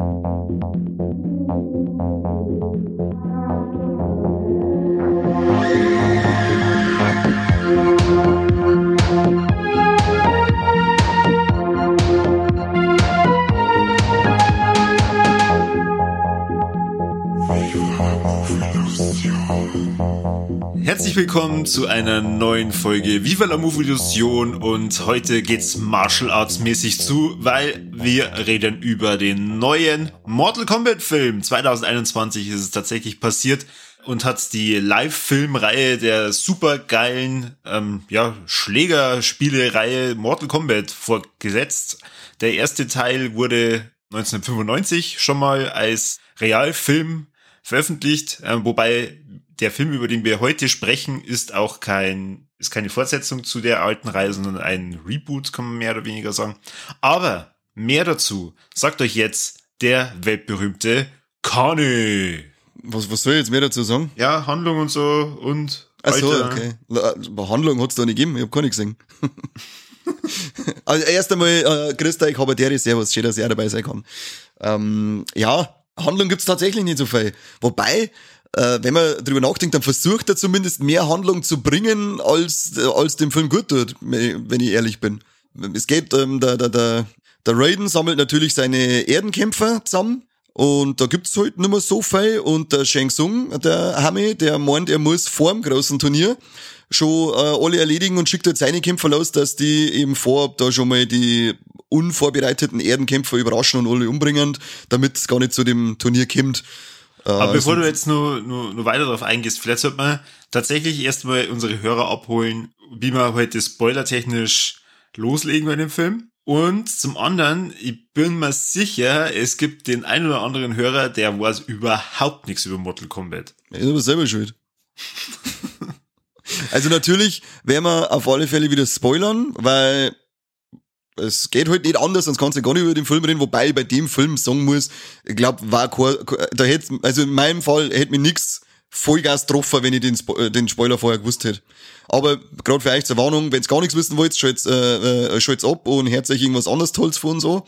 Thank you. Herzlich willkommen zu einer neuen Folge Viva la Movie Illusion und heute geht's Martial Arts mäßig zu, weil wir reden über den neuen Mortal Kombat Film. 2021 ist es tatsächlich passiert und hat die Live-Filmreihe der supergeilen ähm, ja, Schlägerspiele-Reihe Mortal Kombat vorgesetzt. Der erste Teil wurde 1995 schon mal als Realfilm veröffentlicht, äh, wobei der Film, über den wir heute sprechen, ist auch kein, ist keine Fortsetzung zu der alten Reihe, sondern ein Reboot, kann man mehr oder weniger sagen. Aber mehr dazu sagt euch jetzt der weltberühmte Kane. Was, was soll ich jetzt mehr dazu sagen? Ja, Handlung und so und. Ach so, okay. Handlung hat's da nicht gegeben, ich hab gar nicht gesehen. also erst einmal, äh, grüßt euch, Habertere, Servus, schön, dass ihr dabei sein kann. Ähm, ja, Handlung gibt's tatsächlich nicht so viel. Wobei, äh, wenn man drüber nachdenkt, dann versucht er zumindest mehr Handlung zu bringen, als, äh, als dem Film gut tut, wenn ich ehrlich bin. Es geht, ähm, der, der, der, der Raiden sammelt natürlich seine Erdenkämpfer zusammen. Und da gibt's halt nicht mehr so viel. Und der Shang Tsung, der Hami, der meint, er muss vor dem großen Turnier schon äh, alle erledigen und schickt halt seine Kämpfer los, dass die eben vorab da schon mal die unvorbereiteten Erdenkämpfer überraschen und alle umbringen, damit es gar nicht zu dem Turnier kommt. Aber äh, bevor du jetzt nur, nur, nur weiter darauf eingehst, vielleicht sollte man tatsächlich erstmal unsere Hörer abholen, wie wir heute spoilertechnisch loslegen bei dem Film. Und zum anderen, ich bin mir sicher, es gibt den einen oder anderen Hörer, der weiß überhaupt nichts über Mortal Kombat. Du bist selber schuld. also natürlich werden wir auf alle Fälle wieder spoilern, weil es geht halt nicht anders, sonst kannst du gar nicht über den Film reden, wobei ich bei dem Film sagen muss, ich glaube, war da hätte, also in meinem Fall hätte mir nix Vollgas getroffen, wenn ich den, Spo den Spoiler vorher gewusst hätte. Aber gerade für euch zur Warnung, wenn ihr gar nichts wissen wollt, schalt's, äh, äh, schalt's ab und hört euch irgendwas anderes Tolles von so.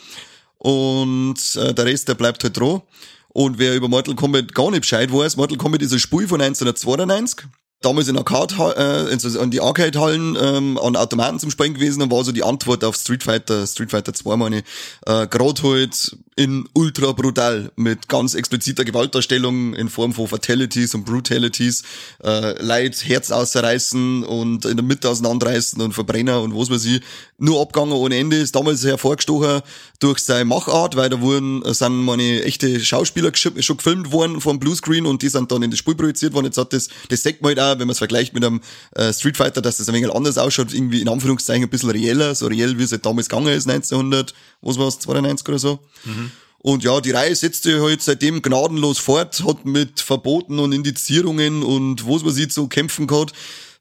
Und äh, der Rest, der bleibt halt dran. Und wer über Mortal Kombat gar nicht Bescheid weiß, Mortal Kombat ist ein Spiel von 1992 damals in Arcade, äh, in die Arcade-Hallen ähm, an Automaten zum Spielen gewesen und war so die Antwort auf Street Fighter, Street Fighter 2 meine ich, äh, gerade halt in ultra brutal mit ganz expliziter Gewaltdarstellung in Form von Fatalities und Brutalities, äh, Leid, Herz ausreißen und in der Mitte auseinanderreißen und Verbrenner und was weiß ich, nur abgegangen ohne Ende, ist damals hervorgestochen durch seine Machart, weil da wurden, äh, sind meine echte Schauspieler schon gefilmt worden vom Bluescreen und die sind dann in das Spiel projiziert worden, jetzt hat das, das sagt man halt auch, wenn man es vergleicht mit einem äh, Street Fighter, dass das ein wenig anders ausschaut, irgendwie in Anführungszeichen ein bisschen reeller, so reell wie es halt damals gegangen ist, 1900, was war es, 92 oder so. Mhm. Und ja, die Reihe setzte halt seitdem gnadenlos fort, hat mit Verboten und Indizierungen und was man sieht so kämpfen gehabt,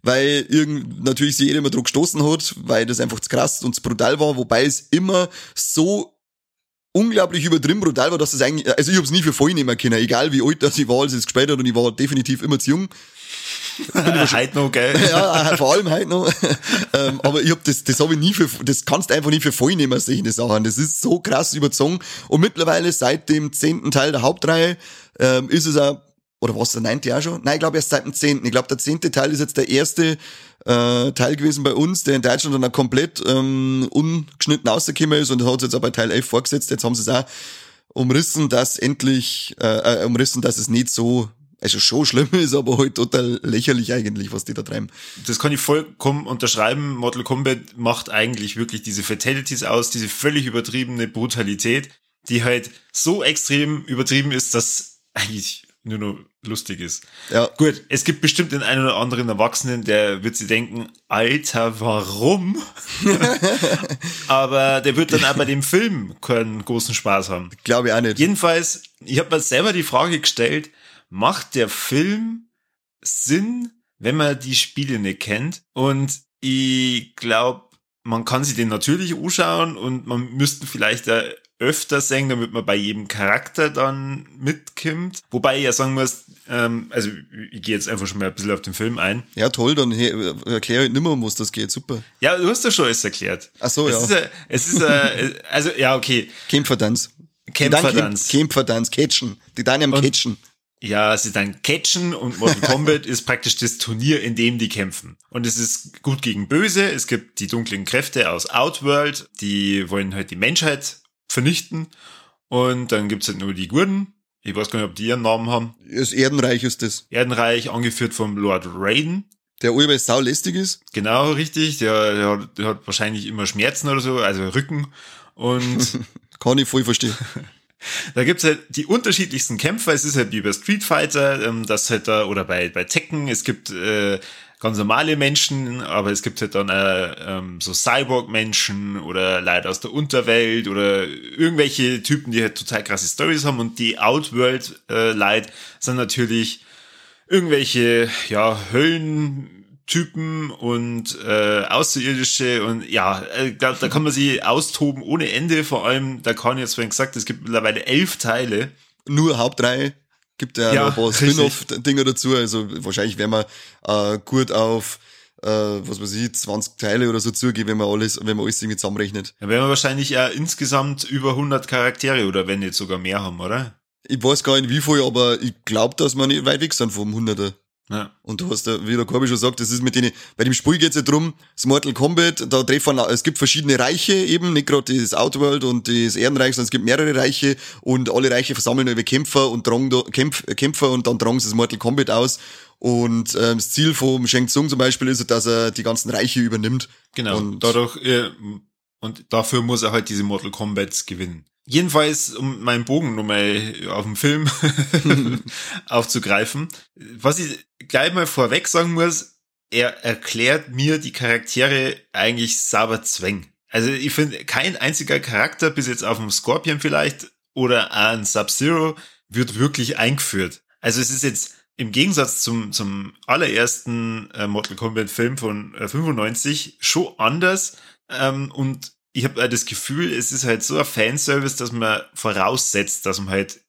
weil irgend natürlich sich jeder immer drauf gestoßen hat, weil das einfach zu krass und zu brutal war, wobei es immer so unglaublich übertrieben brutal war, dass das eigentlich, also ich hab's nie für voll nehmen können, egal wie alt das ich war, als es gespielt hat und ich war definitiv immer zu jung. Heute noch, gell? Ja, vor allem heute noch. ähm, aber ich hab das, das habe ich nie für, das kannst einfach nicht für voll nehmen, solche Sachen. Das ist so krass überzogen. Und mittlerweile seit dem zehnten Teil der Hauptreihe ähm, ist es auch, oder was, der neunte Jahr schon? Nein, ich glaube erst seit dem zehnten. Ich glaube, der zehnte Teil ist jetzt der erste äh, Teil gewesen bei uns, der in Deutschland dann auch komplett ähm, ungeschnitten rausgekommen ist und hat es jetzt bei Teil 11 vorgesetzt. Jetzt haben sie es auch umrissen, dass endlich, äh, äh, umrissen, dass es nicht so also schon schlimm ist, aber halt total lächerlich eigentlich, was die da treiben. Das kann ich vollkommen unterschreiben. Mortal Kombat macht eigentlich wirklich diese Fatalities aus, diese völlig übertriebene Brutalität, die halt so extrem übertrieben ist, dass eigentlich nur noch lustig ist. Ja. Gut, es gibt bestimmt den einen oder anderen Erwachsenen, der wird sich denken, Alter, warum? Aber der wird dann auch bei dem Film keinen großen Spaß haben. Glaube ich auch nicht. Jedenfalls, ich habe mir selber die Frage gestellt, macht der Film Sinn, wenn man die Spiele nicht kennt? Und ich glaube, man kann sich den natürlich anschauen und man müsste vielleicht da öfter sehen, damit man bei jedem Charakter dann mitkimmt. Wobei ich ja sagen muss, ähm, also ich gehe jetzt einfach schon mal ein bisschen auf den Film ein. Ja, toll, dann erkläre ich nimmer, um was das geht, super. Ja, du hast ja schon alles erklärt. Ach so, es ja. Ist a, es ist, a, also ja, okay. Kämpfertanz. Kämpfertanz. Kämpfertanz, Catchen. Die dann am Catchen. Ja, sie dann catchen und Mortal Kombat ist praktisch das Turnier, in dem die kämpfen. Und es ist gut gegen böse. Es gibt die dunklen Kräfte aus Outworld, die wollen halt die Menschheit vernichten. Und dann gibt's halt nur die Gurden. Ich weiß gar nicht, ob die ihren Namen haben. Das Erdenreich ist das. Erdenreich, angeführt vom Lord Raiden. Der allweils saulästig ist. Genau, richtig. Der, der, hat, der hat wahrscheinlich immer Schmerzen oder so, also Rücken. Und Kann ich voll verstehen. da gibt's halt die unterschiedlichsten Kämpfer. Es ist halt wie bei Street Fighter, ähm, das halt da, oder bei, bei Tekken, es gibt äh, ganz normale Menschen, aber es gibt halt dann äh, ähm, so Cyborg-Menschen oder Leute aus der Unterwelt oder irgendwelche Typen, die halt total krasse Stories haben und die Outworld-Leute sind natürlich irgendwelche, ja, Höllentypen und äh, Außerirdische und ja, äh, da, da kann man sie austoben ohne Ende. Vor allem, da kann jetzt vorhin gesagt, es gibt mittlerweile elf Teile. Nur Hauptreihe. Gibt ja, Ja, noch ein paar. Spin-off-Dinger dazu. Also wahrscheinlich werden wir äh, gut auf, äh, was weiß ich, 20 Teile oder so zugehen, wenn man alles, wenn man alles irgendwie zusammenrechnet. Da werden wir wahrscheinlich ja insgesamt über 100 Charaktere oder wenn nicht sogar mehr haben, oder? Ich weiß gar nicht wie viel, aber ich glaube, dass wir nicht weit weg sind vom 100er. Ja. Und du hast ja, wie der Korbi schon sagt, das ist mit denen, bei dem Spiel geht's ja drum, das Mortal Kombat, da treffen, es gibt verschiedene Reiche eben, nicht gerade das Outworld und das Ehrenreich, sondern es gibt mehrere Reiche und alle Reiche versammeln über Kämpfer und drang, da- Kämpf, Kämpfer und dann tragen sie das Mortal Kombat aus. Und ähm, das Ziel vom Shang Tsung zum Beispiel ist, dass er die ganzen Reiche übernimmt. Genau. Und dadurch, äh, und dafür muss er halt diese Mortal Kombats gewinnen. Jedenfalls, um meinen Bogen nochmal auf den Film aufzugreifen, was ich gleich mal vorweg sagen muss, er erklärt mir die Charaktere eigentlich sauber zwäng. Also ich finde, kein einziger Charakter, bis jetzt auf dem Scorpion vielleicht oder ein Sub-Zero, wird wirklich eingeführt. Also es ist jetzt im Gegensatz zum, zum allerersten äh, Mortal Kombat Film von äh, 95 schon anders ähm, und ich habe das Gefühl, es ist halt so ein Fanservice, dass man voraussetzt, dass man halt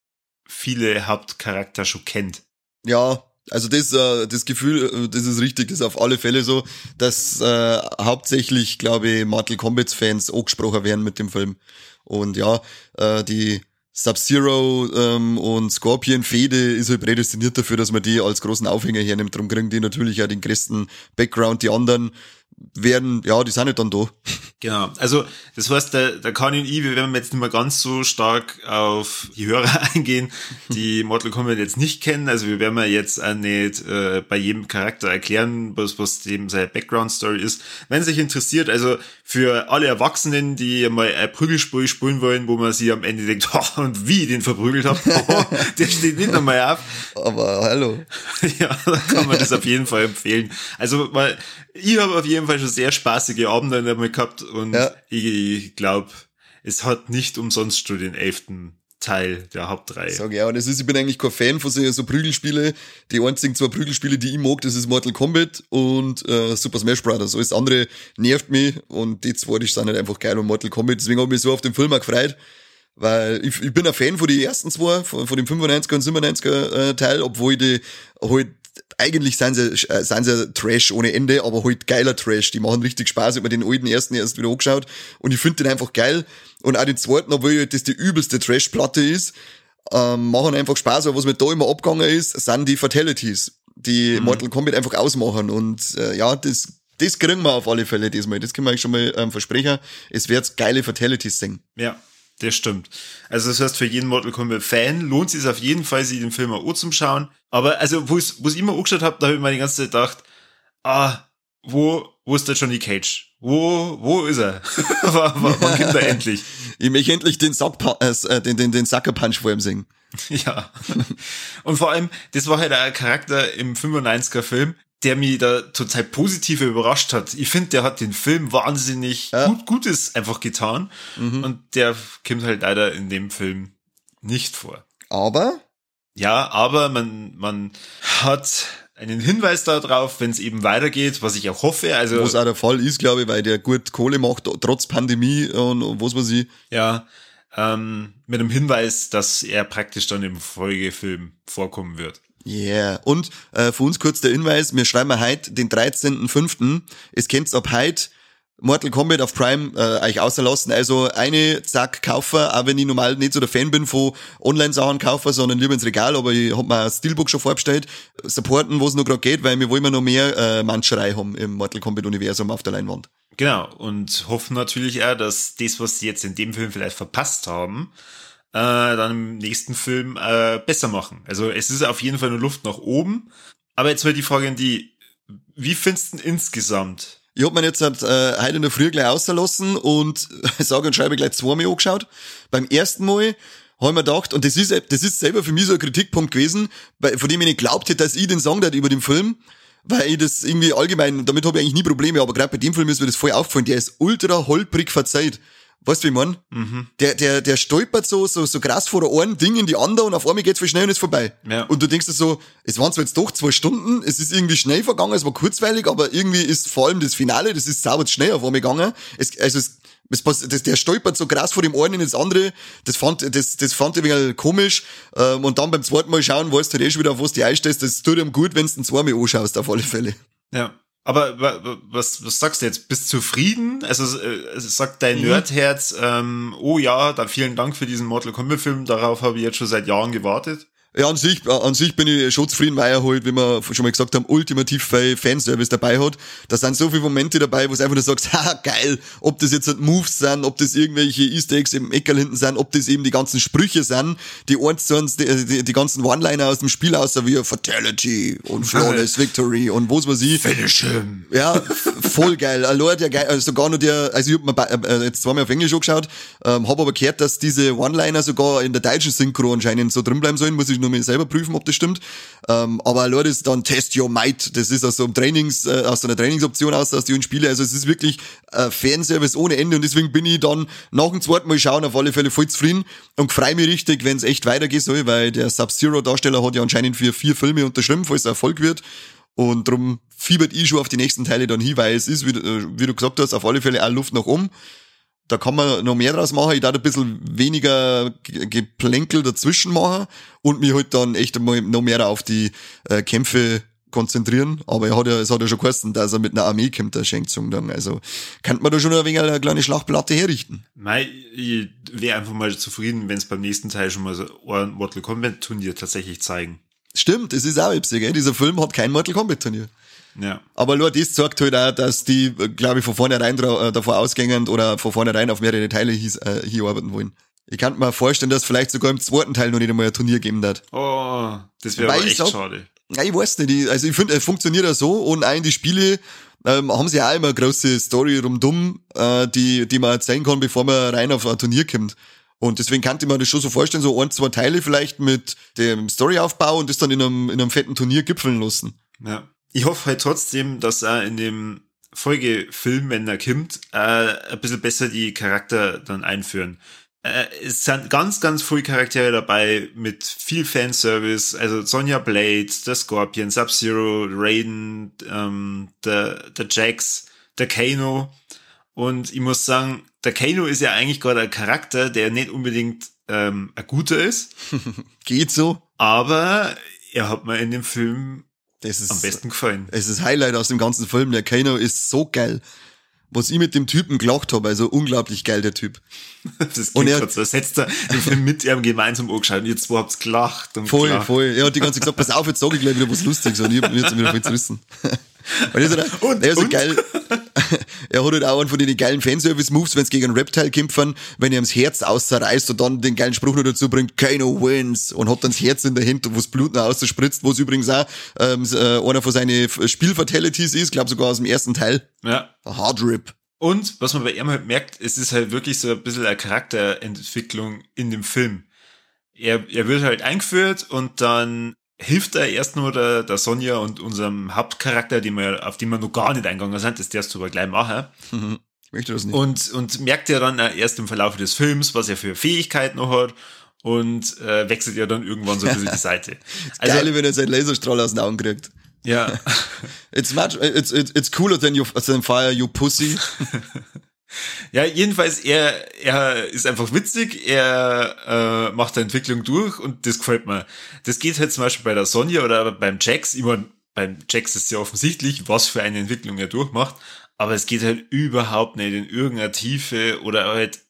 viele Hauptcharakter schon kennt. Ja, also das, äh, das Gefühl, äh, das ist richtig, das ist auf alle Fälle so, dass äh, hauptsächlich, glaube ich, Mortal Kombat Fans angesprochen werden mit dem Film. Und ja, äh, die Sub-Zero ähm, und Scorpion Fehde ist halt prädestiniert dafür, dass man die als großen Aufhänger hernimmt. Darum kriegen die natürlich auch den größten Background. Die anderen werden, ja, die sind halt dann da. Genau. Also, das heißt, da, da kann ich, wir werden jetzt nicht mehr ganz so stark auf die Hörer eingehen, die Mortal Kombat jetzt nicht kennen. Also, wir werden jetzt auch nicht äh, bei jedem Charakter erklären, was, was dem seine Background-Story ist. Wenn es sich interessiert, also für alle Erwachsenen, die mal ein Prügelspiel spielen wollen, wo man sich am Ende denkt, oh, und wie ich den verprügelt habe, oh, der steht nicht nochmal auf. Aber hallo. ja, da kann man das auf jeden Fall empfehlen. Also, weil ich habe auf jeden Fall schon sehr spaßige Abende damit gehabt und Ja. ich, ich glaube, es hat nicht umsonst schon den elften Teil der Hauptreihe. Sag ja, und das ist, ich bin eigentlich kein Fan von so, so Prügelspiele. Die einzigen zwei Prügelspiele, die ich mag, das ist Mortal Kombat und äh, Super Smash Bros. Alles andere nervt mich und die zwei, die sind halt einfach geil und Mortal Kombat. Deswegen habe ich mich so auf den Film auch gefreut. Weil ich, ich bin ein Fan von den ersten zwei, von, von dem 95er und 97er äh, Teil, obwohl die halt eigentlich sind sie, äh, sind sie Trash ohne Ende, aber halt geiler Trash. Die machen richtig Spaß. Ich hab mir den alten ersten erst wieder angeschaut und ich finde den einfach geil. Und auch den zweiten, obwohl das die übelste Trash-Platte ist, ähm, machen einfach Spaß. Aber was mir da immer abgegangen ist, sind die Fatalities, die Mortal Kombat einfach ausmachen. Und äh, ja, das, das kriegen wir auf alle Fälle diesmal. Das können wir euch schon mal ähm, versprechen. Es wird geile Fatalities singen. Ja, das stimmt. Also das heißt, für jeden Mortal Kombat Fan lohnt es sich auf jeden Fall, sich den Film auch zum Schauen. Aber also, wo ich es immer angeschaut habe, da habe ich mir die ganze Zeit gedacht, ah, wo, wo ist der Johnny Cage? Wo, wo ist er? wann, kommt er endlich? Ich möchte endlich den, Sackpa äh, den, den, den Sucker Punch vor ihm singen. Ja. Und vor allem, das war halt ein Charakter im 95er Film, der mich da total positiv überrascht hat. Ich finde, der hat den Film wahnsinnig Ja. gut, Gutes einfach getan. Und der kommt halt leider in dem Film nicht vor. Aber Ja, aber man, man hat einen Hinweis darauf, wenn es eben weitergeht, was ich auch hoffe. Also, was auch der Fall ist, glaube ich, weil der gut Kohle macht, trotz Pandemie und, und was weiß ich. ja, ähm, mit dem Hinweis, dass er praktisch dann im Folgefilm vorkommen wird. Yeah. Und äh, für uns kurz der Hinweis, wir schreiben heute den 13.05. Es könnt ab heute Mortal Kombat auf Prime äh, euch außerlassen. Also eine, zack, Kaufer, auch wenn ich normal nicht so der Fan bin von Online-Sachen kaufen, sondern lieber ins Regal, aber ich hab mir ein Steelbook schon vorbestellt, supporten, wo es noch gerade geht, weil wir wollen noch mehr äh, Manscherei haben im Mortal Kombat-Universum auf der Leinwand. Genau, und hoffen natürlich auch, dass das, was sie jetzt in dem Film vielleicht verpasst haben, äh, dann im nächsten Film äh, besser machen. Also es ist auf jeden Fall eine Luft nach oben. Aber jetzt mal die Frage an die, wie findest du insgesamt? Ich hab mir jetzt halt, äh, heute in der Früh gleich ausgelassen und sage und schreibe gleich zweimal angeschaut. Beim ersten Mal habe mir gedacht, und das ist, das ist selber für mich so ein Kritikpunkt gewesen, bei, von dem ich nicht glaubt hätte, dass ich den Song über den Film, weil ich das irgendwie allgemein, damit habe ich eigentlich nie Probleme, aber gerade bei dem Film ist mir das voll aufgefallen, der ist ultra holprig verzeiht. Weißt du, wie mein? Mhm. Der, der, der stolpert so, so, so krass vor der einen Ding in die andere und auf einmal geht's viel schnell und ist vorbei. Ja. Und du denkst dir so, es waren zwar jetzt doch zwei Stunden, es ist irgendwie schnell vergangen, es war kurzweilig, aber irgendwie ist vor allem das Finale, das ist sauber schnell auf einmal gegangen. Es, also es, es, das, der stolpert so krass vor dem einen ins andere, das fand, das, das fand ich ein komisch, ähm, und dann beim zweiten Mal schauen, weißt du halt eh schon wieder, auf was du einstellst, das tut ihm gut, wenn du den zweimal anschaust, auf alle Fälle. Ja. Aber was, was sagst du jetzt? Bist du zufrieden? Also, äh, sagt dein mhm. Nerdherz, ähm, oh ja, da vielen Dank für diesen Mortal Kombat Film, darauf habe ich jetzt schon seit Jahren gewartet. Ja, an sich, an sich bin ich schon zufrieden, weil er halt, wie wir schon mal gesagt haben, ultimativ viel Fanservice dabei hat. Da sind so viele Momente dabei, wo du einfach nur sagst, ha, geil, ob das jetzt halt Moves sind, ob das irgendwelche Easter Eggs im Eckerl hinten sind, ob das eben die ganzen Sprüche sind, die eins zu uns, die, die, die ganzen One-Liner aus dem Spiel außer wie Fatality und Flawless Victory und was weiß ich. Finish him. Ja, voll geil. Allein der geil, also sogar nur der, also ich hab mir äh, jetzt zweimal auf Englisch angeschaut, ähm, hab aber gehört, dass diese One-Liner sogar in der deutschen Synchro anscheinend so drin bleiben sollen, muss ich nur mir selber prüfen, ob das stimmt. Ähm, aber Leute, ist dann Test Your Might. Das ist aus so einem Trainings, äh, aus so einer Trainingsoption aus, aus die Spiele. Also es ist wirklich äh, Fanservice ohne Ende und deswegen bin ich dann nach dem zweiten Mal schauen auf alle Fälle voll zufrieden und freue mich richtig, wenn es echt weitergehen soll, weil der Sub-Zero-Darsteller hat ja anscheinend für vier Filme unterschrieben, falls es Erfolg wird. Und drum fiebert ich schon auf die nächsten Teile dann hin, weil es ist, wie, äh, wie du gesagt hast, auf alle Fälle auch Luft nach oben da kann man noch mehr draus machen. Ich darf ein bisschen weniger Geplänkel dazwischen machen und mich halt dann echt noch mehr auf die äh, Kämpfe konzentrieren. Aber er hat ja, es hat ja schon geheißen, dass er mit einer Armee kommt, der Schenkzung dann. Also, könnte man da schon ein wenig eine kleine Schlachtplatte herrichten. Mei, ich wäre einfach mal zufrieden, wenn es beim nächsten Teil schon mal so ein Mortal Kombat Turnier tatsächlich zeigen. Stimmt, es ist auch übsig, gell? Dieser Film hat kein Mortal Kombat Turnier. Ja. Aber nur das sagt halt auch, dass die, glaube ich, von vornherein äh, davor ausgängen oder von vornherein auf mehrere Teile hier, äh, hier arbeiten wollen. Ich kann mir vorstellen, dass vielleicht sogar im zweiten Teil noch nicht einmal ein Turnier geben wird. Oh, das wäre echt sag, schade. Ja, ich weiß nicht. Ich, also ich finde, es funktioniert ja so und auch in die Spiele ähm, haben sie ja auch immer eine große Story rumdumm, äh, die, die man erzählen kann, bevor man rein auf ein Turnier kommt. Und deswegen kann ich mir das schon so vorstellen, so ein, zwei Teile vielleicht mit dem Storyaufbau und das dann in einem, in einem fetten Turnier gipfeln lassen. Ja ich hoffe halt trotzdem, dass er in dem Folgefilm, wenn er kommt, äh, ein bisschen besser die Charakter dann einführen. Äh, es sind ganz, ganz viele Charaktere dabei mit viel Fanservice. Also Sonja Blade, der Scorpion, Sub-Zero, Raiden, ähm, der, der Jax, der Kano. Und ich muss sagen, der Kano ist ja eigentlich gerade ein Charakter, der nicht unbedingt ähm, ein guter ist. Geht so. Aber er hat mir in dem Film das ist, am besten gefallen. Es ist Highlight aus dem ganzen Film. Der Kano ist so geil. Was ich mit dem Typen gelacht habe, also unglaublich geil, der Typ. Das und er, so, hättest du den Film mit ihm gemeinsam angeschaut und ihr zwei habt's gelacht und Voll, gelacht. voll. Er hat die ganze Zeit gesagt, pass auf, jetzt sag ich gleich wieder was Lustiges und ich hab jetzt wieder viel zu wissen. Und, er ist halt, und, er ist so geil. er hat halt auch einen von den geilen Fanservice-Moves, wenn es gegen einen Reptile kämpfen, wenn er ums Herz ausreißt und dann den geilen Spruch noch dazu bringt, Kano wins und hat dann das Herz in der Hand, wo das Blut noch ausspritzt, wo es übrigens auch ähm, äh, einer von seinen Spielfatalities ist, glaube sogar aus dem ersten Teil. Ja. Hard Rip. Und was man bei ihm halt merkt, es ist halt wirklich so ein bisschen eine Charakterentwicklung in dem Film. Er, er wird halt eingeführt und dann hilft er erst nur der, der Sonja und unserem Hauptcharakter, den wir, auf den wir noch gar nicht eingegangen sind, das darfst du aber gleich machen. Mhm. Ich möchte das nicht. Und, und merkt ja dann erst im Verlauf des Films, was er für Fähigkeiten noch hat und äh, wechselt ja dann irgendwann so ein bisschen die Seite. Also, Geil, wenn er seinen Laserstrahl aus den Augen kriegt. Ja. it's much, it's, it's, it's cooler than, you, than fire, you pussy. Ja, jedenfalls, er, er ist einfach witzig, er äh, macht eine Entwicklung durch und das gefällt mir. Das geht halt zum Beispiel bei der Sonja oder beim Jax. Ich mein, beim Jax ist ja offensichtlich, was für eine Entwicklung er durchmacht. aber es geht halt überhaupt nicht in irgendeiner Tiefe oder halt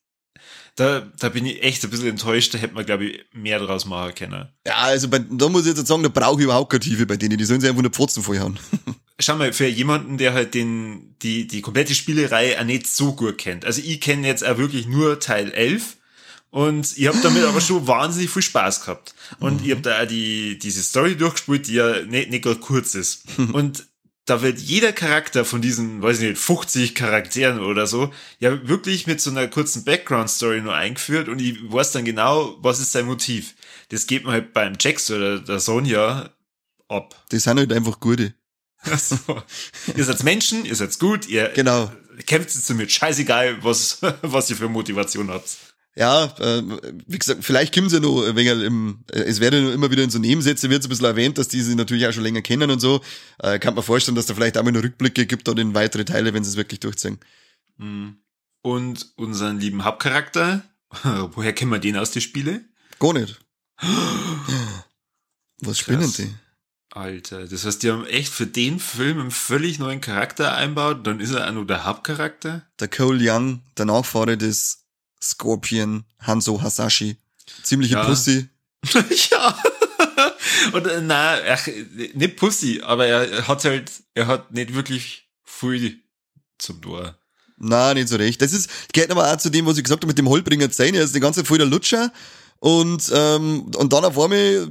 da, da bin ich echt ein bisschen enttäuscht, da hätte man, glaube ich, mehr draus machen können. Ja, also bei, da muss ich jetzt sagen, da brauche ich überhaupt keine Tiefe bei denen, die sollen sich einfach nur Pfotzen vorhauen. Schau mal, für jemanden, der halt den, die, die komplette Spielerei auch nicht so gut kennt. Also ich kenne jetzt auch wirklich nur Teil 11 und ich habe damit aber schon wahnsinnig viel Spaß gehabt. Und mhm. ich habe da auch die, diese Story durchgespielt, die ja nicht, nicht gerade kurz ist. Und da wird jeder Charakter von diesen, weiß ich nicht, 50 Charakteren oder so, ja wirklich mit so einer kurzen Background-Story nur eingeführt und ich weiß dann genau, was ist sein Motiv. Das geht mir halt beim Jax oder der Sonja ab. Das sind halt einfach gute. Also, ihr seid Menschen, ihr seid gut, ihr genau. kämpft jetzt damit, scheißegal, was, was ihr für Motivation habt. Ja, äh, wie gesagt, vielleicht kommen sie ja noch wegen im, äh, es werde immer wieder in so Nebensätze wird so ein bisschen erwähnt, dass die sie natürlich auch schon länger kennen und so. Äh, kann man vorstellen, dass da vielleicht auch mal noch Rückblicke gibt oder in weitere Teile, wenn sie es wirklich durchziehen. Hm. Und unseren lieben Hauptcharakter, woher kennen wir den aus den Spiele? Gar nicht. Was spinnen die? Alter, das heißt, die haben echt für den Film einen völlig neuen Charakter einbaut, dann ist er auch nur der Hauptcharakter? Der Cole Young, der Nachfahre des Scorpion, Hanzo Hasashi. Ziemliche ja. Pussy. ja. Und äh, na, ach, nicht Pussy, aber er hat halt, er hat nicht wirklich viel zum Tor. Na, nicht so recht. Das ist, geht aber auch zu dem, was ich gesagt habe mit dem Holbringer Zähne. Er ist die ganze Zeit voll der Lutscher. Und, ähm, und dann auf einmal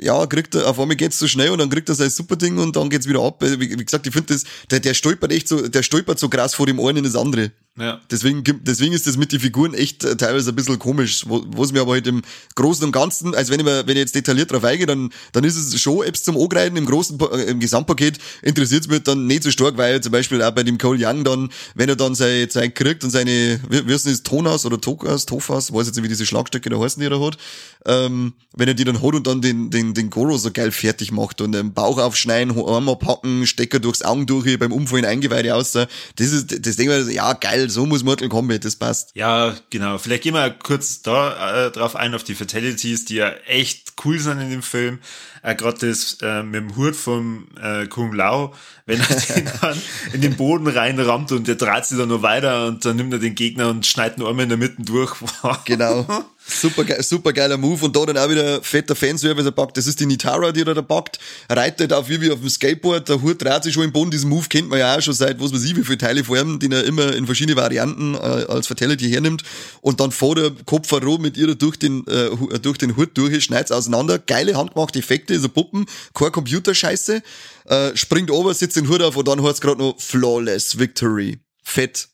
ja, kriegt er, auf einmal geht's so schnell und dann kriegt er sein super Ding und dann geht's wieder ab. Wie, wie gesagt, ich finde das, der, der stolpert echt so, der stolpert so krass vor dem einen in das andere. Ja. Deswegen, deswegen ist das mit den Figuren echt äh, teilweise ein bisschen komisch, wo, wo es mir aber halt im Großen und Ganzen, also wenn ich, mir, wenn ich jetzt detailliert drauf eingehe, dann, dann ist es schon Apps zum Angreifen im großen, äh, im Gesamtpaket interessiert es mich dann nicht so stark, weil zum Beispiel auch bei dem Cole Young dann, wenn er dann sein Zeit kriegt und seine, wie ist das, Tonas oder Tokas, Tofas, weiß jetzt nicht, wie diese Schlagstöcke da heißen, die er hat, ähm, wenn er die dann hat und dann den, den, den Goro so geil fertig macht und den Bauch aufschneiden, Arm packen, Stecker durchs Augen durch, beim Umfallen Eingeweide aus, das ist, das denke ich, ja, geil, so muss Mortal Kombat, das passt. Ja, genau. Vielleicht gehen wir kurz da äh, drauf ein, auf die Fatalities, die ja echt cool sind in dem Film. Äh, Gerade das äh, mit dem Hut vom äh, Kung Lao, wenn er den dann in den Boden reinrammt und der dreht sich dann nur weiter und dann nimmt er den Gegner und schneidet ihn einmal in der Mitte durch. genau. Super, super geiler Move und da dann auch wieder fetter Fanservice packt. Das ist die Nitara, die er da packt. Reitet auf wie, auf dem Skateboard. Der Hut dreht sich schon im Boden. Diesen Move kennt man ja auch schon seit, was weiß ich, wie viele Teile vor ihm, den er immer in verschiedene Varianten äh, als Fatality hernimmt. Und dann vor der Kopf mit ihr durch den, äh, durch den Hut durch, schneidet auseinander. Geile handgemachte Effekte, so Puppen, keine Computerscheiße. Äh, springt ober, sitzt den Hut auf und dann hat's gerade noch Flawless Victory. Fett.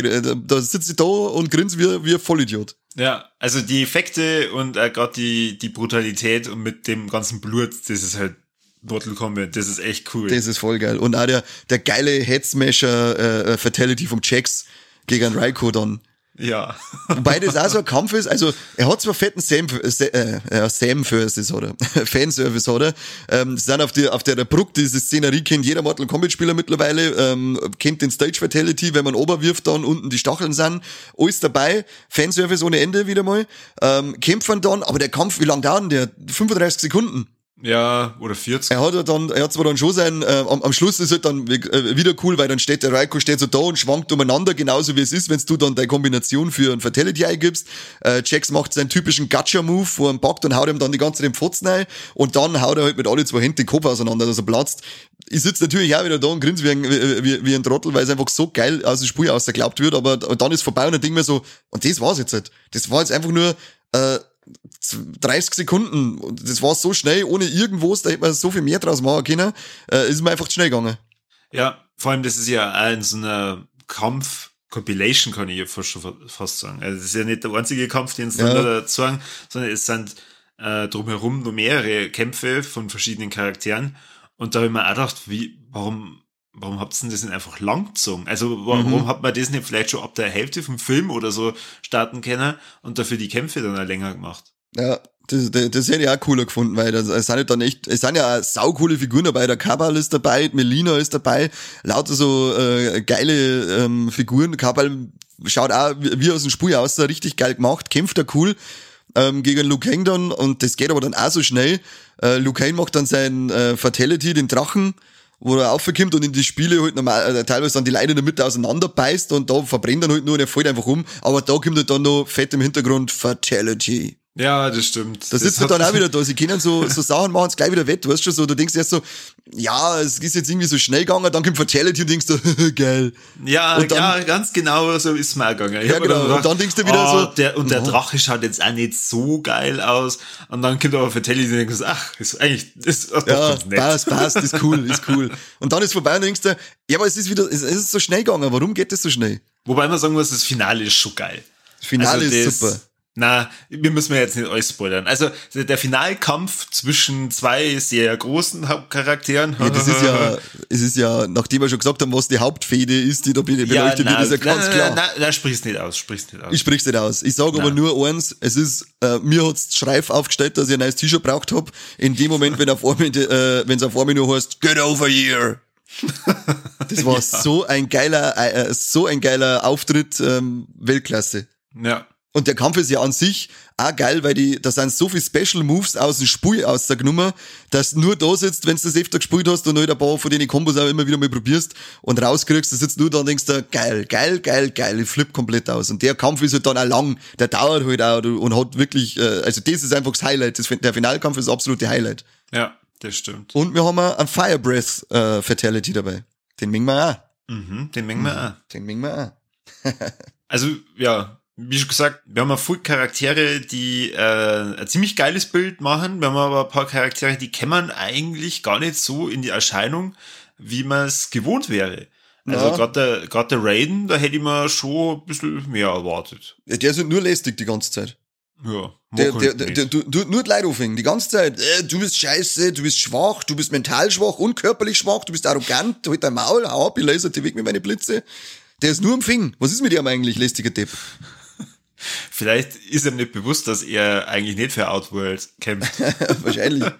Äh, da sitzt sie da und grinst wie, wie ein Vollidiot. Ja, also die Effekte und äh, gerade die, die Brutalität und mit dem ganzen Blut, das ist halt Mortal Kombat, das ist echt cool. Das ist voll geil. Und auch der, der geile Headsmasher äh, äh Fatality vom Jax gegen Raiko dann. Ja. Wobei das auch so ein Kampf ist, also er hat zwar fetten Sam, äh, äh, Sam First oder Fanservice oder ähm, sind auf der auf der Bruck diese Szenerie kennt jeder Mortal Kombat Spieler mittlerweile ähm, kennt den Stage Fatality, wenn man oberwirft dann unten die Stacheln sind, alles dabei, Fanservice ohne Ende wieder mal, ähm, kämpfen dann, aber der Kampf, wie lang dauert der? 35 Sekunden. Ja, oder 40. Er hat dann, er hat zwar dann schon sein, äh, am, am Schluss ist halt dann äh, wieder cool, weil dann steht der Raiko steht so da und schwankt umeinander, genauso wie es ist, wenn du dann deine Kombination für ein Fatality eingibst. Äh, Jax macht seinen typischen Gacha-Move, wo er packt und haut ihm dann die ganze den Pfotzen rein und dann haut er halt mit alle zwei Händen den Kopf auseinander, dass er platzt. Ich sitze natürlich auch wieder da und grinse wie ein, wie, wie ein Trottel, weil es einfach so geil aus dem Spiel ausgeglaubt wird, aber dann ist vorbei und dann denke mir so, und das war's jetzt halt. Das war jetzt einfach nur, äh, 30 Sekunden. Das war so schnell, ohne irgendwas, da hätte man so viel mehr draus machen können. Äh, ist mir einfach zu schnell gegangen. Ja, vor allem, das ist ja ein so einer Kampf, Compilation kann ich ja fast, schon fast sagen. Also das ist ja nicht der einzige Kampf, den es ja. dann da sagen, sondern es sind äh, drumherum nur mehrere Kämpfe von verschiedenen Charakteren. Und da habe ich mir auch gedacht, wie, warum, warum habt ihr das nicht einfach lang gezogen? Also warum mhm. hat man das nicht vielleicht schon ab der Hälfte vom Film oder so starten können und dafür die Kämpfe dann auch länger gemacht? Ja, das, das, das hätte ich auch cooler gefunden, weil das, es sind ja dann echt, es sind ja auch saucoole Figuren dabei, der Kabal ist dabei, Melina ist dabei, lauter so äh, geile ähm, Figuren. Kabal schaut auch wie, aus dem Spiel aus, richtig geil gemacht, kämpft er cool ähm, gegen Luke Kang dann und das geht aber dann auch so schnell. Äh, Luke Kang macht dann sein äh, Fatality, den Drachen, wo er aufkommt und in die Spiele halt normal, äh, teilweise dann die Leute in der Mitte auseinanderbeißt und da verbrennt dann halt nur und er fällt einfach um. Aber da kommt halt dann noch fett im Hintergrund Fatality. Ja, das stimmt. Da sitzt er dann auch wieder da. Sie können so, so Sachen machen es gleich wieder wett. Du weißt schon so, du denkst erst so, ja, es ist jetzt irgendwie so schnell gegangen, dann kommt Fatality und denkst du, geil. Ja, Und dann- ja, ganz genau so ist mir auch gegangen. Ich Ja, genau. gedacht, Und dann denkst du wieder ah, so, Der, und der ja. Drache schaut jetzt auch nicht so geil aus. Und dann kommt aber Fatality und denkst, ach, ist eigentlich, ist doch Ja, nett. passt, passt, ist cool, ist cool. Und dann ist vorbei und du denkst du, ja, aber es ist wieder, es es ist so schnell gegangen. Warum geht das so schnell? Wobei man sagen muss, das Finale ist schon geil. Das Finale Also ist das- super. Na, wir müssen ja jetzt nicht alles spoilern. Also der Finalkampf zwischen zwei sehr großen Hauptcharakteren. Ja, das ist ja, es ist ja, nachdem wir schon gesagt haben, was die Hauptfehde ist, die da be- beleuchtet wird, na, ist ja ganz na, klar. Na, na, na, sprich's nicht aus, sprich's nicht aus. Ich sprich's nicht aus. Ich sage aber nur eins, es ist, äh, mir hat's Schreif aufgestellt, dass ich ein neues T-Shirt braucht hab. In dem Moment, wenn auf einmal, äh, wenn's auf einmal nur heißt, get over here. Das war so ein geiler, äh, so ein geiler Auftritt, ähm, Weltklasse. ja. Und der Kampf ist ja an sich auch geil, weil die, da sind so viele Special Moves aus dem Spiel ausgenommen, dass du nur da sitzt, wenn du das öfter gespielt hast und halt ein paar von den Kombos auch immer wieder mal probierst und rauskriegst, du sitzt nur da und denkst da, geil, geil, geil, geil, ich flipp komplett aus. Und der Kampf ist halt dann auch lang, der dauert halt auch und hat wirklich, äh, also das ist einfach das Highlight. Das, der Finalkampf ist das absolute Highlight. Ja, das stimmt. Und wir haben einen Fire Breath äh, Fatality dabei. Den mengen wir auch. Mhm, den mengen wir auch. Den mengen wir auch. Also, ja, wie schon gesagt, wir haben ja viele Charaktere, die äh, ein ziemlich geiles Bild machen. Wir haben aber ein paar Charaktere, die kämmern eigentlich gar nicht so in die Erscheinung, wie man es gewohnt wäre. Also Ja. gerade der, grad der Raiden, da hätte ich mir schon ein bisschen mehr erwartet. Ja, Der ist halt nur lästig die ganze Zeit. Ja, Der, der, halt der, der, du, nur die Leute aufhängen, die ganze Zeit. Äh, du bist scheiße, du bist schwach, du bist mental schwach und körperlich schwach, du bist arrogant, halt dein Maul, hau ab, ich laser dich weg mit meine Blitze. Der ist nur am Fing. Was ist mit ihm eigentlich, lästiger Depp? Vielleicht ist ihm nicht bewusst, dass er eigentlich nicht für Outworld kämpft. Wahrscheinlich.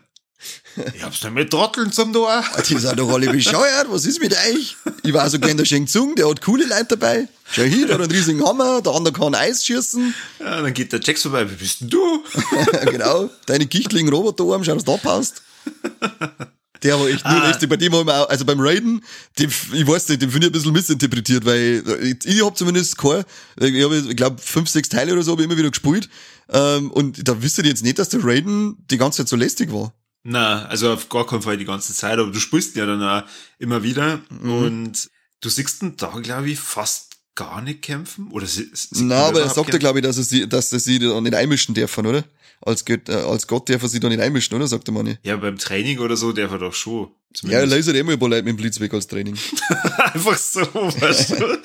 ich hab's nicht mit Trotteln zum Tor. Die sind doch alle bescheuert, was ist mit euch? Ich war so gern der Sheng Tsung, der hat coole Leute dabei. Schau hier, der hat einen riesigen Hammer, der andere kann Eis schießen. Ja, dann geht der Jax vorbei. Wie bist denn du? genau, deine gichtlichen Roboterarm, schau, dass du abpasst. Der war echt nur Ah. lästig. Bei dem haben wir auch, also beim Raiden, den, ich weiß nicht, den finde ich ein bisschen missinterpretiert, weil ich, ich habe zumindest kein, ich habe, ich glaube, fünf, sechs Teile oder so habe ich immer wieder gespielt. Ähm, und da wisst ihr jetzt nicht, dass der Raiden die ganze Zeit so lästig war. Na, also auf gar keinen Fall die ganze Zeit, aber du spielst ja dann auch immer wieder Mhm. und du siehst ihn da, glaube ich, fast gar nicht kämpfen. Oder sie, sie, Na, aber er sagt ja, glaube ich, dass er sie, dass er sie da nicht einmischen dürfen, oder? Als Gott, äh, als Gott darf er sie da nicht einmischen, oder? Sagt der Mann. Ja, beim Training oder so, der war doch schon. Ja, er Zumindest. lasert ein paar Leute mit dem Blitz weg als Training. Einfach so, weißt du?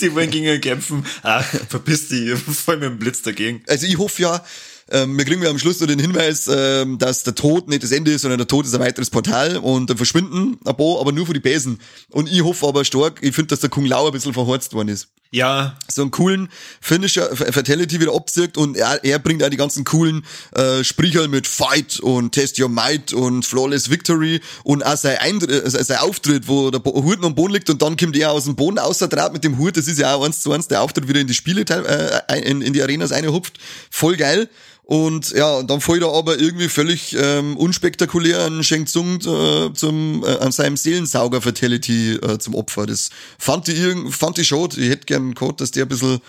Die, wollen gegen ihn kämpfen. Ach, verpiss dich, voll mit dem Blitz dagegen. Also ich hoffe ja, ähm, wir kriegen ja am Schluss noch den Hinweis, ähm, dass der Tod nicht das Ende ist, sondern der Tod ist ein weiteres Portal und dann verschwinden ein paar, aber nur für die Besen. Und ich hoffe aber stark, ich finde, dass der Kung Lao ein bisschen verhorzt worden ist. Ja, So einen coolen Finisher, Fatality wieder abzirkt und er, er bringt auch die ganzen coolen äh, Sprecher mit Fight und Test Your Might und Flawless Victory und auch sein, Eindr äh, sein Auftritt, wo der Hut am Boden liegt und dann kommt er aus dem Boden außertraut mit dem Hut, das ist ja auch eins zu eins der Auftritt wieder in die Spiele, äh, in, in die Arenas reinhupft. Voll geil. Und ja, dann fällt er aber irgendwie völlig ähm, unspektakulär an Sheng Tsung äh, zum, äh, an seinem Seelensauger-Fatality äh, zum Opfer. Das fand ich, irgend, fand ich schade. Ich hätte gern gehabt, dass der ein bisschen,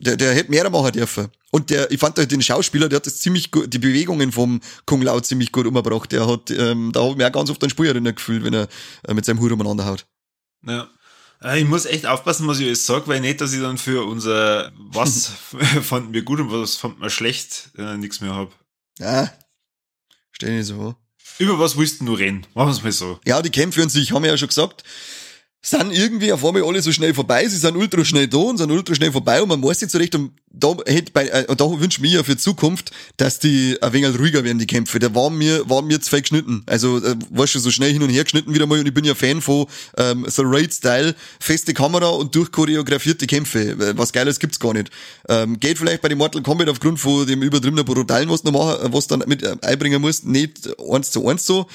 der, der hätte mehr machen dürfen. Und der, ich fand halt den Schauspieler, der hat das ziemlich gut, die Bewegungen vom Kung Lao ziemlich gut umgebracht. Der hat, ähm, da habe ich mir auch ganz oft einen Spielerinnen gefühlt, wenn er äh, mit seinem Hut umeinander haut. ja. Äh, Ich muss echt aufpassen, was ich jetzt sage, weil nicht, dass ich dann für unser was fanden wir gut und was fanden wir schlecht äh, nichts mehr hab. Ja, stell nicht so. Über was willst du nur reden? Machen wir es mal so. Ja, die Kämpfe an sich, haben wir ja schon gesagt, sind irgendwie auf einmal alle so schnell vorbei. Sie sind ultra schnell da und sind ultra schnell vorbei und man weiß nicht so recht, und da, hätte bei, äh, und da wünsche ich mir ja für Zukunft, dass die ein wenig ruhiger werden, die Kämpfe. Da waren mir, waren mir zwei geschnitten. Also, äh, weißt du, so schnell hin und her geschnitten wieder mal und ich bin ja Fan von ähm, so Raid-Style, feste Kamera und durchchoreografierte Kämpfe. Äh, Was Geiles gibt's gar nicht. Ähm, geht vielleicht bei dem Mortal Kombat aufgrund von dem übertriebenen Brutalen, was du noch machen, was dann mit äh, einbringen musst, nicht eins zu eins so.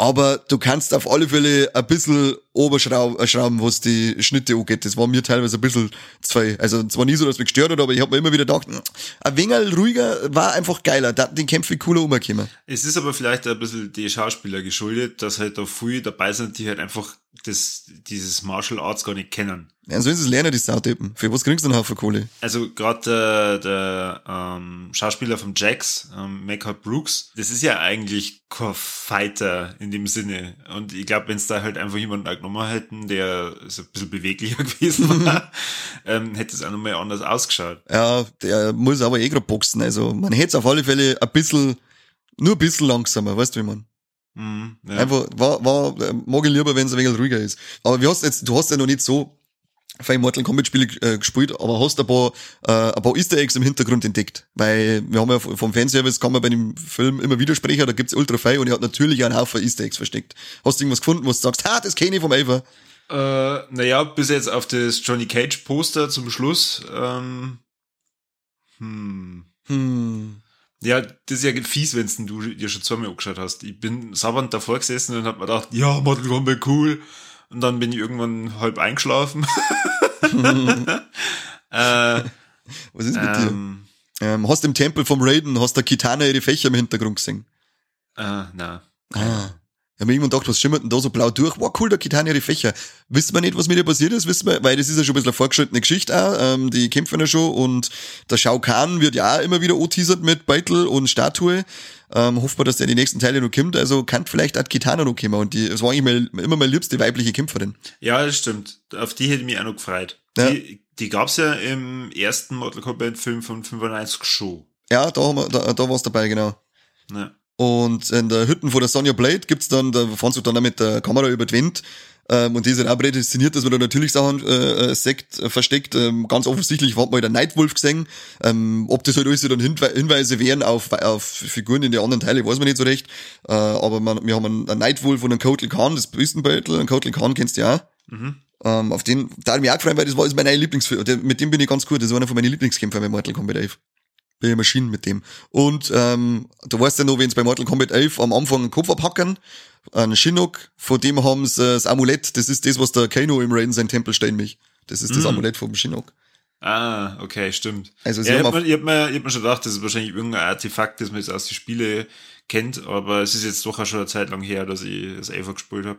Aber du kannst auf alle Fälle ein bisschen oberschrauben, was die Schnitte angeht. Das war mir teilweise ein bisschen zwei. Also zwar nie so, dass mich gestört hat, aber ich habe mir immer wieder gedacht, ein wenig ruhiger war einfach geiler. Da den Kämpfe cooler umgekommen. Es ist aber vielleicht ein bisschen die Schauspieler geschuldet, dass halt da viele dabei sind, die halt einfach das, dieses Martial Arts gar nicht kennen. Ja, so ist es lernen, die Sautypen. Für was kriegst du denn Haufen Kohle? Also gerade der, der ähm, Schauspieler von Jax, ähm, Makeup Brooks, das ist ja eigentlich kein Fighter in dem Sinne. Und ich glaube, wenn es da halt einfach jemanden genommen hätten, der so ein bisschen beweglicher gewesen war, ähm, hätte es auch nochmal anders ausgeschaut. Ja, der muss aber eh gerade boxen. Also man hätte es auf alle Fälle ein bisschen, nur ein bisschen langsamer, weißt du, wie man? Mhm, ja. Einfach, war, war, mag ich lieber, wenn es ein wenig ruhiger ist. Aber wie hast jetzt, du hast ja noch nicht so viele Mortal Kombat Spiele äh, gespielt, aber hast ein paar, äh, ein paar Easter Eggs im Hintergrund entdeckt. Weil wir haben ja vom Fanservice, kann man bei dem Film immer wieder sprechen, da gibt's ultra viel und er hat natürlich einen Haufen Easter Eggs versteckt. Hast du irgendwas gefunden, wo du sagst, ha, das kenne ich vom Elfer? Äh, naja, bis jetzt auf das Johnny Cage Poster zum Schluss. Ähm, hm. Hm. Ja, das ist ja fies, wenn du dir schon zweimal angeschaut hast. Ich bin sabbernd davor gesessen und hab mir gedacht, ja, Mortal Kombat cool. Und dann bin ich irgendwann halb eingeschlafen. äh, Was ist mit ähm, dir? Ähm, hast im Tempel vom Raiden, hast der Kitana ihre Fächer im Hintergrund gesehen? äh, na. Ah. Ich hab mir irgendwann gedacht, was schimmert denn da so blau durch? Wow, cool, der Kitana ihre Fächer. Wissen wir nicht, was mit ihr passiert ist? Wissen wir, weil das ist ja schon ein bisschen eine vorgeschrittene Geschichte auch. Ähm, die kämpfen ja schon und der Shao Kahn wird ja auch immer wieder anteasert mit Beutel und Statue. Ähm, hofft man, dass der in die nächsten Teile noch kommt. Also kann vielleicht auch Kitana noch kommen. Und die, das war eigentlich mal, immer meine liebste weibliche Kämpferin. Ja, das stimmt. Auf die hätte ich mich auch noch gefreut. Ja. Die, die gab's ja im ersten Mortal Kombat Film von 95 schon. Ja, da, haben wir, da, da war's dabei, genau. Ja. Und in der Hütten von der Sonja Blade gibt's dann, da fahren sie dann auch mit der Kamera über die Wind. Ähm, und die sind auch prädestiniert, dass man da natürlich Sachen äh, äh, Sekt äh, versteckt. Ähm, ganz offensichtlich hat man der Nightwolf gesehen. Ähm, ob das halt alles dann Hinwe Hinweise wären auf, auf Figuren in die anderen Teile, weiß man nicht so recht. Äh, aber man, wir haben einen, einen Nightwolf und einen Kotal Khan, das Büstenbeutel. Einen Kotal Khan kennst du ja auch. Mhm. Ähm, auf den, da hat mich auch gefreut, weil das war mein Lieblingsfilm. Mit dem bin ich ganz gut. Das war einer von meinen Lieblingskämpfer bei Mortal Kombat 11. Bin ich Maschinen mit dem. Und ähm, du weißt ja noch, wenn es bei Mortal Kombat 11 am Anfang einen Kopf abhacken, einen Shinnok, von dem haben sie äh, das Amulett, das ist das, was der Kano im Raiden sein Tempel stehen mich. Das ist das Mhm. Amulett vom Shinnok. Ah, okay, stimmt. Also sie Ja, ich haben hab auf, mir, ich hab mir, ich hab mir schon gedacht, das ist wahrscheinlich irgendein Artefakt, das man jetzt aus den Spiele kennt, aber es ist jetzt doch auch schon eine Zeit lang her, dass ich das einfach gespielt habe.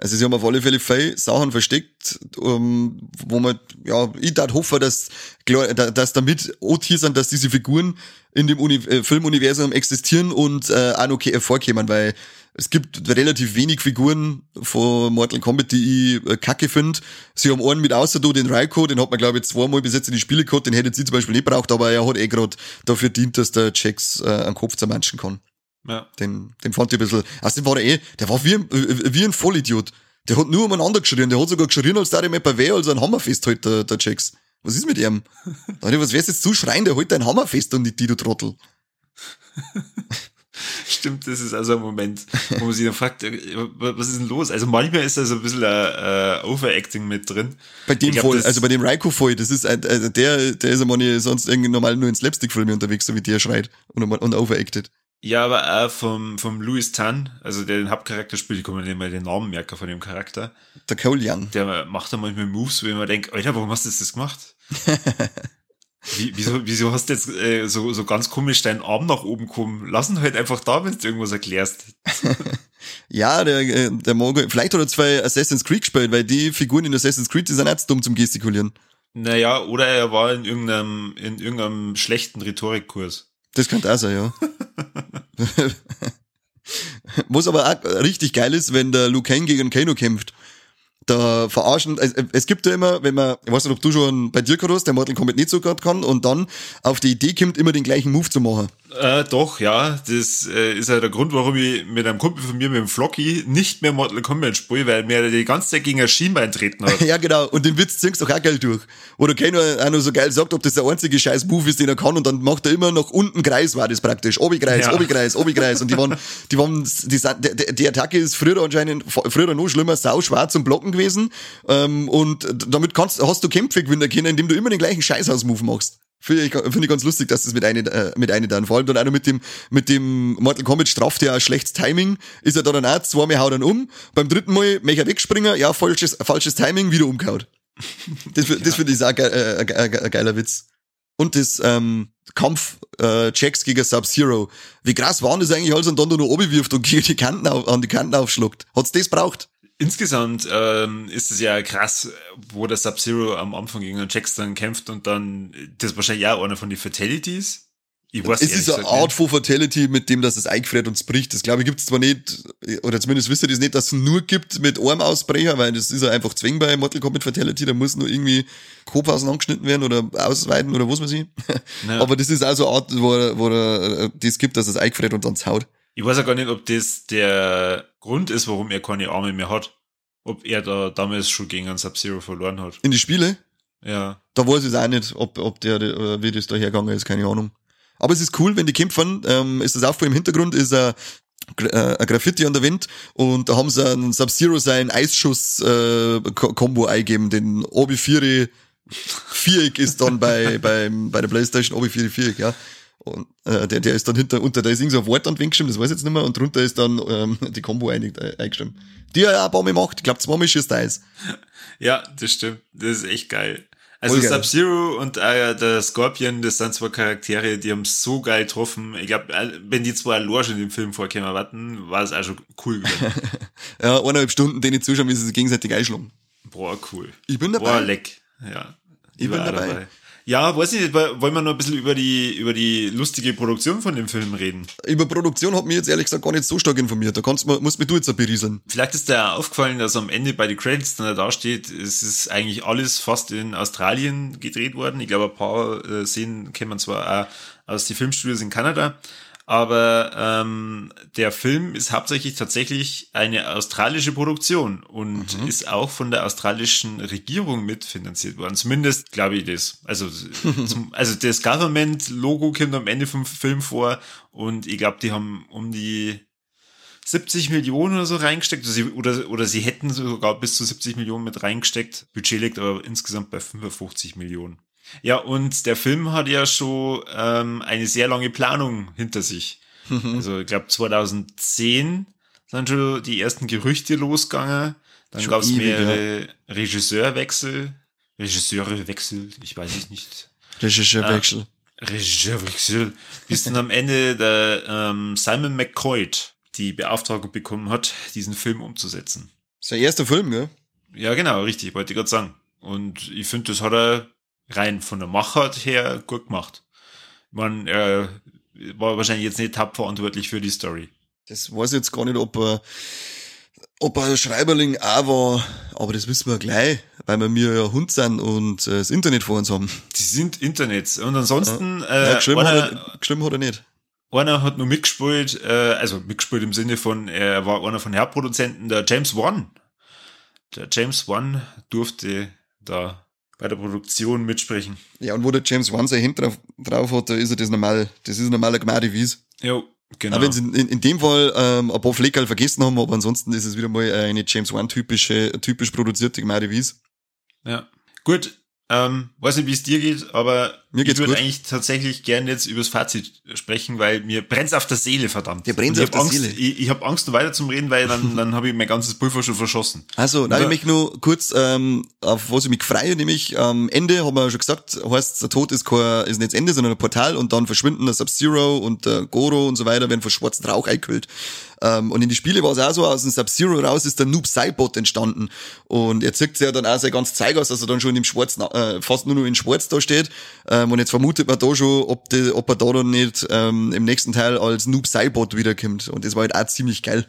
Also sie haben auf alle Fälle viele Sachen versteckt, ähm, wo man, ja, ich darf hoffen, dass, klar, da- dass damit anteasern, dass diese Figuren in dem Uni äh, Filmuniversum existieren und äh, auch noch vorkommen, weil es gibt relativ wenig Figuren von Mortal Kombat, die ich äh, kacke finde. Sie haben einen mit außer den Raiko, den hat man glaube ich zweimal bis jetzt in die Spiele gehabt, den hätte sie zum Beispiel nicht braucht, aber er hat eh gerade dafür dient, dass der Jax äh, einen Kopf zermanschen kann. Ja. Den, den fand ich ein bisschen, außerdem war der eh, der war wie ein, äh, wie ein Vollidiot. Der hat nur umeinander geschrien, der hat sogar geschrien, als der ihm etwa weh, als er einen Hammer festhält, der, der Jax. Was ist mit ihm? Da ich, was wärst jetzt zu schreien, der hält deinen Hammer fest und nicht die, du Trottel. Stimmt, das ist also ein Moment, wo man sich dann fragt, äh, was ist denn los? Also manchmal ist da so ein bisschen äh, äh, Overacting mit drin. Bei dem glaub, Fall, das- also bei dem Raiko Fall, das ist ein, also der, der ist einmal nicht sonst irgendwie normal nur in Slapstick-Filme unterwegs, so wie der schreit und, und overacted. Ja, aber auch vom, vom Louis Tan, also der den Hauptcharakter spielt, ich kann mir nicht mal den Namen merken von dem Charakter. Der Cole Young. Der macht dann manchmal Moves, wo ich mir denke, Alter, warum hast du das gemacht? Wie, wieso, wieso hast du jetzt äh, so, so ganz komisch deinen Arm nach oben kommen? Lass ihn halt einfach da, wenn du irgendwas erklärst. Ja, der, äh, der mag, vielleicht hat er zwei Assassin's Creed gespielt, weil die Figuren in Assassin's Creed, die sind auch zu dumm zum Gestikulieren. Naja, oder er war in irgendeinem, in irgendeinem schlechten Rhetorikkurs. Das könnte auch sein, ja. Was aber auch richtig geil ist, wenn der Liu Kang gegen Kano kämpft. Da verarschen, es, es gibt ja immer, wenn man, ich weiß nicht, ob du schon bei dir hast, der Mortal Kombat nicht so gut kann und dann auf die Idee kommt, immer den gleichen Move zu machen. Äh, doch, ja. Das äh, ist ja der Grund, warum ich mit einem Kumpel von mir, mit dem Flocky, nicht mehr Mortal Kombat spiele, weil mir die ganze Zeit gegen ein Schienbein treten hat. Ja, genau. Und den Witz ziehst du doch auch geil durch. Wo der Kano auch noch so geil sagt, ob das der einzige scheiß Move ist, den er kann. Und dann macht er immer nach unten Kreis, war das praktisch. Obi-Kreis, Ja. Obi-Kreis, Obi-Kreis. Und die waren, die waren, die, die, die Attacke ist früher anscheinend, früher noch schlimmer, sau schwer zum Blocken gewesen. Ähm, und damit kannst, hast du Kämpfe gewinnen können, indem du immer den gleichen Scheißhaus-Move machst. Finde ich, find ich ganz lustig, dass das mit einer äh, mit einer dann. Vor allem dann auch noch mit dem, mit dem Mortal Kombat straft ja auch schlechtes Timing. Ist er dann auch zweimal haut dann um. Beim dritten Mal möchte er wegspringen. Ja, falsches, falsches Timing, wieder umgehaut. Das, ja. das finde ich auch ein, äh, ein, ein geiler Witz. Und das ähm, Kampf äh, Checks gegen Sub-Zero. Wie krass waren das eigentlich, als er dann da noch oben wirft und die Kanten auf, an die Kanten aufschluckt? Hat's das braucht? Insgesamt ähm, ist es ja krass, wo der Sub-Zero am Anfang gegen den Jax dann kämpft und dann, das ist wahrscheinlich auch einer von den Fatalities. Ich weiß es ist eine Art von Fatality, mit dem dass es eingefriert und bricht. Das glaube ich gibt es zwar nicht, oder zumindest wisst ihr das nicht, dass es nur gibt mit Armausbrecher, weil das ist ja einfach zwingbar bei Mortal Kombat Fatality, da muss nur irgendwie Kopfhausen angeschnitten werden oder ausweiten oder was weiß ich. Ja. Aber das ist auch so eine Art, wo, wo er, das gibt, dass es eingefriert und dann haut. Ich weiß ja gar nicht, ob das der Grund ist, warum er keine Arme mehr hat. Ob er da damals schon gegen einen Sub-Zero verloren hat. In die Spiele? Ja. Da weiß ich es auch nicht, ob, ob der, äh, wie das da hergegangen ist, keine Ahnung. Aber es ist cool, wenn die kämpfen, ähm, ist das auch vor im Hintergrund, ist ein, äh, ein Graffiti an der Wind und da haben sie einen Sub-Zero seinen Eisschuss-Kombo äh, eingegeben, den Obi 4 Viereck ist dann bei, beim, bei der Playstation Obi 4 Viereck, ja. Und äh, der, der ist dann hinter, unter, da ist irgend so ein Wort dann weggeschrieben, das weiß ich jetzt nicht mehr, und drunter ist dann ähm, die Combo einig, äh, eingeschrieben. Die er auch ein paar Mal macht. Ich glaube, zweimal schießt er Ja, das stimmt. Das ist echt geil. Also Sub-Zero und äh, der Scorpion, das sind zwei Charaktere, die haben so geil getroffen. Ich glaube, wenn die zwei allein schon in dem Film vorkämen warten, war es auch schon cool gewesen. ja, eineinhalb Stunden, denen ich zuschauen, wie sie sich gegenseitig einschlagen. Boah, cool. Ich bin dabei. Boah, leck. Ja. Ich, ich bin dabei. dabei. Ja, weiß ich nicht, wollen wir noch ein bisschen über die, über die lustige Produktion von dem Film reden? Über Produktion hat mir jetzt ehrlich gesagt gar nicht so stark informiert. Da kannst, musst mir du jetzt ein berieseln. Vielleicht ist dir aufgefallen, dass am Ende bei den Credits dann da steht, es ist eigentlich alles fast in Australien gedreht worden. Ich glaube, ein paar äh, Szenen kennen man zwar auch aus den Filmstudios in Kanada. Aber ähm, der Film ist hauptsächlich tatsächlich eine australische Produktion und mhm. ist auch von der australischen Regierung mitfinanziert worden. Zumindest glaube ich das. Also, zum, also das Government-Logo kommt am Ende vom Film vor und ich glaube, die haben um die 70 Millionen oder so reingesteckt oder sie, oder, oder sie hätten sogar bis zu 70 Millionen mit reingesteckt. Budget liegt aber insgesamt bei 55 Millionen. Ja, und der Film hat ja schon ähm, eine sehr lange Planung hinter sich. Mhm. Also ich glaube 2010 sind schon die ersten Gerüchte losgegangen. Dann gab es mehrere. Regisseurwechsel. Regisseurwechsel, ich weiß es nicht. Regisseurwechsel. Äh, Regisseurwechsel. Bis dann am Ende der ähm, Simon McCoy die Beauftragung bekommen hat, diesen Film umzusetzen. Sein erster Film, gell? Ja, genau, richtig, wollte ich gerade sagen. Und ich finde, das hat er rein von der Machart her gut gemacht. Man äh, war wahrscheinlich jetzt nicht hauptverantwortlich für die Story. Das weiß ich jetzt gar nicht, ob er, ob er Schreiberling auch war, aber das wissen wir gleich, weil wir mir ja Hund sind und äh, das Internet vor uns haben. Die sind Internets. Und ansonsten, ja. äh, ja, geschrieben, einer, hat er, geschrieben hat er nicht. Einer hat nur mitgespielt, äh, also mitgespielt im Sinne von, er war einer von den Hauptproduzenten, der James Wan. Der James Wan durfte da bei der Produktion mitsprechen. Ja, und wo der James Wan sein Hemd drauf, drauf hat, da ist er das normal, das ist ein normaler Gmadewies. Ja, genau. Aber wenn sie in, in, dem Fall ähm, ein paar Fleckerl vergessen haben, aber ansonsten ist es wieder mal eine James Wan typische, typisch produzierte Gmadewies. Ja. Gut, ähm, weiß nicht, wie es dir geht, aber mir geht's ich würde eigentlich tatsächlich gerne jetzt übers Fazit sprechen, weil mir brennt's auf der Seele, verdammt. Der brennt auf der Angst, Seele. Ich, ich habe Angst, weiter zum Reden, weil dann, dann habe ich mein ganzes Pulver schon verschossen. Also, nein, ich möchte nur kurz, ähm, auf was ich mich freue, nämlich am ähm, Ende, haben wir schon gesagt, heißt, der Tod ist kein, ist nicht das Ende, sondern ein Portal und dann verschwinden der Sub-Zero und der Goro und so weiter, werden von schwarzem Rauch eingekühlt. Ähm, und in die Spiele war es auch so, aus dem Sub-Zero raus ist der Noob Cybot entstanden. Und er sich ja dann auch sein ganz Zeug aus, dass er dann schon im Schwarz, äh, fast nur noch in Schwarz da steht. Ähm, und jetzt vermutet man da schon, ob, die, ob er da dann nicht ähm, im nächsten Teil als Noob Cybot wiederkommt. Und das war halt auch ziemlich geil.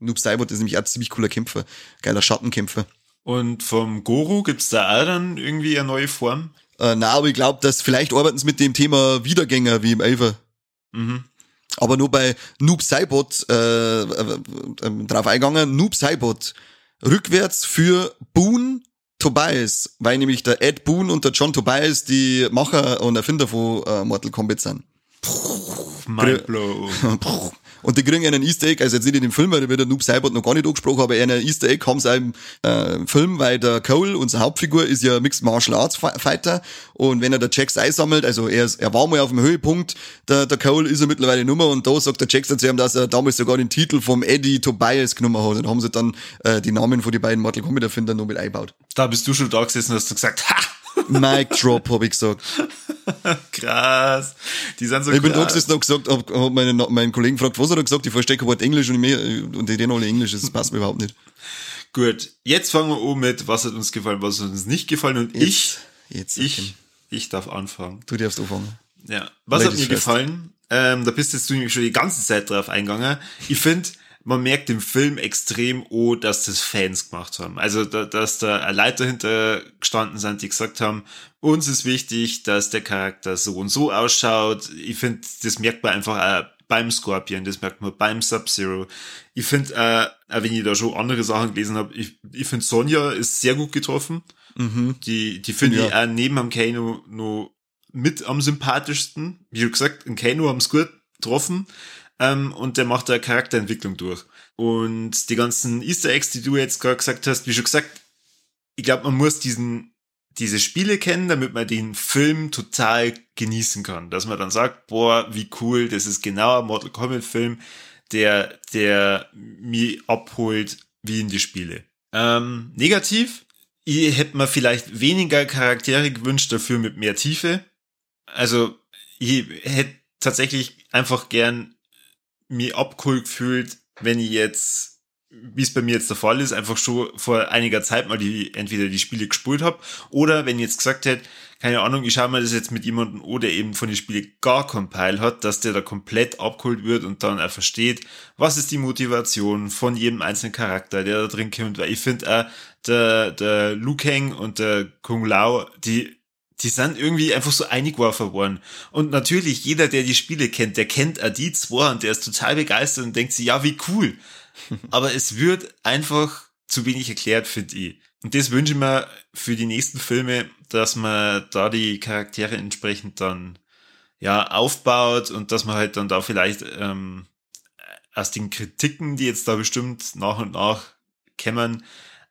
Noob Cybot ist nämlich auch ein ziemlich cooler Kämpfer. Geiler Schattenkämpfer. Und vom Goro gibt's da auch dann irgendwie eine neue Form? Äh, na, aber ich glaube, dass vielleicht arbeiten sie mit dem Thema Wiedergänger wie im Elfer. Mhm. Aber nur bei Noob Cybot äh, äh, äh, drauf eingegangen. Noob Cybot rückwärts für Boon Tobias, weil nämlich der Ed Boon und der John Tobias die Macher und Erfinder von äh, Mortal Kombat sind. Mindblow. Und die kriegen einen Easter Egg, also jetzt nicht in dem Film, weil wird der Noob Saibot noch gar nicht angesprochen, aber einen Easter Egg haben sie im äh, Film, weil der Cole, unsere Hauptfigur, ist ja Mixed Martial Arts Fighter und wenn er der Jax einsammelt, also er, ist, er war mal auf dem Höhepunkt, der, der Cole ist er mittlerweile Nummer und da sagt der Jax zu ihm, dass er damals sogar den Titel vom Eddie Tobias genommen hat und haben sie dann äh, die Namen von den beiden Mortal Kombat Erfindern noch mit eingebaut. Da bist du schon da gesessen und hast du gesagt, ha! Mic Drop, hab ich gesagt. krass. Die sind so Ich bin gesessen und gesagt, hab, hab meinen, meinen Kollegen gefragt, was hat er gesagt? Ich verstehe kein Wort Englisch und, ich, mehr- und die reden alle Englisch, das passt mir überhaupt nicht. Gut, jetzt fangen wir an mit, was hat uns gefallen, was hat uns nicht gefallen und ich, Jetzt, ich, ich darf anfangen. Du darfst anfangen. Ja. Was hat Ladies mir first. gefallen? Ähm, da bist jetzt du nämlich schon die ganze Zeit drauf eingegangen. Ich finde, man merkt im Film extrem, oh, dass das Fans gemacht haben. Also, da, dass da eine Leute dahinter gestanden sind, die gesagt haben, uns ist wichtig, dass der Charakter so und so ausschaut. Ich finde, das merkt man einfach auch beim Scorpion, das merkt man beim Sub-Zero. Ich finde, äh, auch wenn ich da schon andere Sachen gelesen habe, ich, ich finde, Sonja ist sehr gut getroffen. Mhm. Die, die finde Ja. ich auch neben am Kano noch mit am sympathischsten. Wie gesagt, ein Kano haben es gut getroffen. Ähm, und der macht da Charakterentwicklung durch. Und die ganzen Easter Eggs, die du jetzt gerade gesagt hast, wie schon gesagt, ich glaube, man muss diesen, diese Spiele kennen, damit man den Film total genießen kann. Dass man dann sagt, boah, wie cool, das ist genau ein Mortal Kombat Film, der, der mich abholt wie in die Spiele. Ähm, negativ, ich hätte mir vielleicht weniger Charaktere gewünscht, dafür mit mehr Tiefe. Also, ich hätte tatsächlich einfach gern mir abgeholt gefühlt, wenn ich jetzt, wie es bei mir jetzt der Fall ist, einfach schon vor einiger Zeit mal die, entweder die Spiele gespielt habe oder wenn ich jetzt gesagt hätte, keine Ahnung, ich schaue mir das jetzt mit jemandem an, der eben von den Spielen gar keinen Peil hat, dass der da komplett abgeholt wird und dann auch versteht, was ist die Motivation von jedem einzelnen Charakter, der da drin kommt, weil ich finde auch, der, der Liu Kang und der Kung Lao, die die sind irgendwie einfach so eingeworfen worden. Und natürlich, jeder, der die Spiele kennt, der kennt die zwei und der ist total begeistert und denkt sich, ja, wie cool. Aber es wird einfach zu wenig erklärt, finde ich. Und das wünsche ich mir für die nächsten Filme, dass man da die Charaktere entsprechend dann ja aufbaut und dass man halt dann da vielleicht ähm, aus den Kritiken, die jetzt da bestimmt nach und nach kämmern,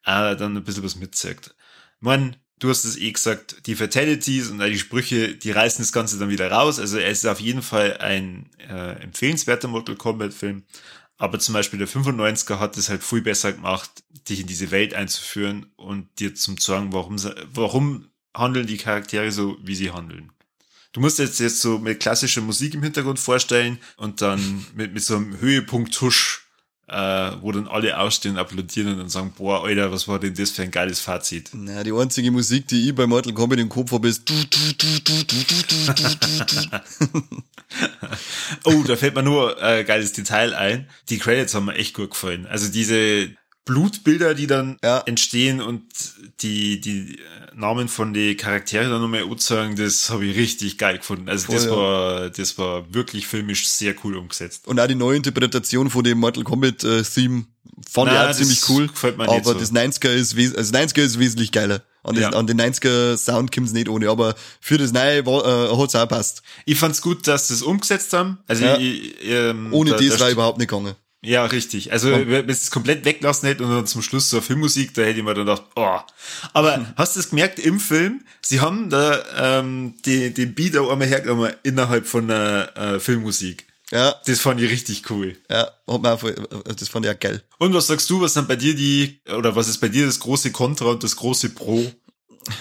äh, dann ein bisschen was mitzeugt. Man, du hast es eh gesagt, die Fatalities und all die Sprüche, die reißen das Ganze dann wieder raus. Also es ist auf jeden Fall ein äh, empfehlenswerter Mortal Kombat Film. Aber zum Beispiel der 95er hat es halt viel besser gemacht, dich in diese Welt einzuführen und dir zum sagen, warum, warum handeln die Charaktere so, wie sie handeln. Du musst jetzt jetzt so mit klassischer Musik im Hintergrund vorstellen und dann mit, mit so einem Höhepunkt-Tusch, äh, wo dann alle ausstehen, applaudieren und dann sagen, boah, Alter, was war denn das für ein geiles Fazit? Na, die einzige Musik, die ich bei Mortal Kombat im Kopf habe, ist Oh, da fällt mir nur ein äh, geiles Detail ein. Die Credits haben mir echt gut gefallen. Also diese Blutbilder, die dann Ja. entstehen und die, die Namen von den Charakteren dann nochmal anzeigen, das habe ich richtig geil gefunden. Also Voll, das ja. war, das war wirklich filmisch sehr cool umgesetzt. Und auch die neue Interpretation von dem Mortal Kombat äh, Theme fand Na, ich auch ziemlich cool. gefällt mir nicht aber so. das 90er ist, also 90er ist wesentlich geiler. An, das, Ja. an den 90er Sound kommt's nicht ohne, aber für das Neue äh, hat's auch passt. Ich fand's gut, dass sie es umgesetzt haben. Also ich, ähm, Ohne da- das st- überhaupt nicht gegangen. Ja, richtig. Also, wenn wenn es komplett weglassen hätte und dann zum Schluss so eine Filmmusik, da hätte ich mir dann gedacht, oh. Aber hast du es gemerkt im Film? Sie haben da ähm, die, den Beat auch einmal hergenommen innerhalb von der äh, Filmmusik. Ja, Das fand ich richtig cool. ja, hat auch, voll- äh, das fand ich auch geil. Und was sagst du, was sind bei dir die, oder was ist bei dir das große Kontra und das große Pro?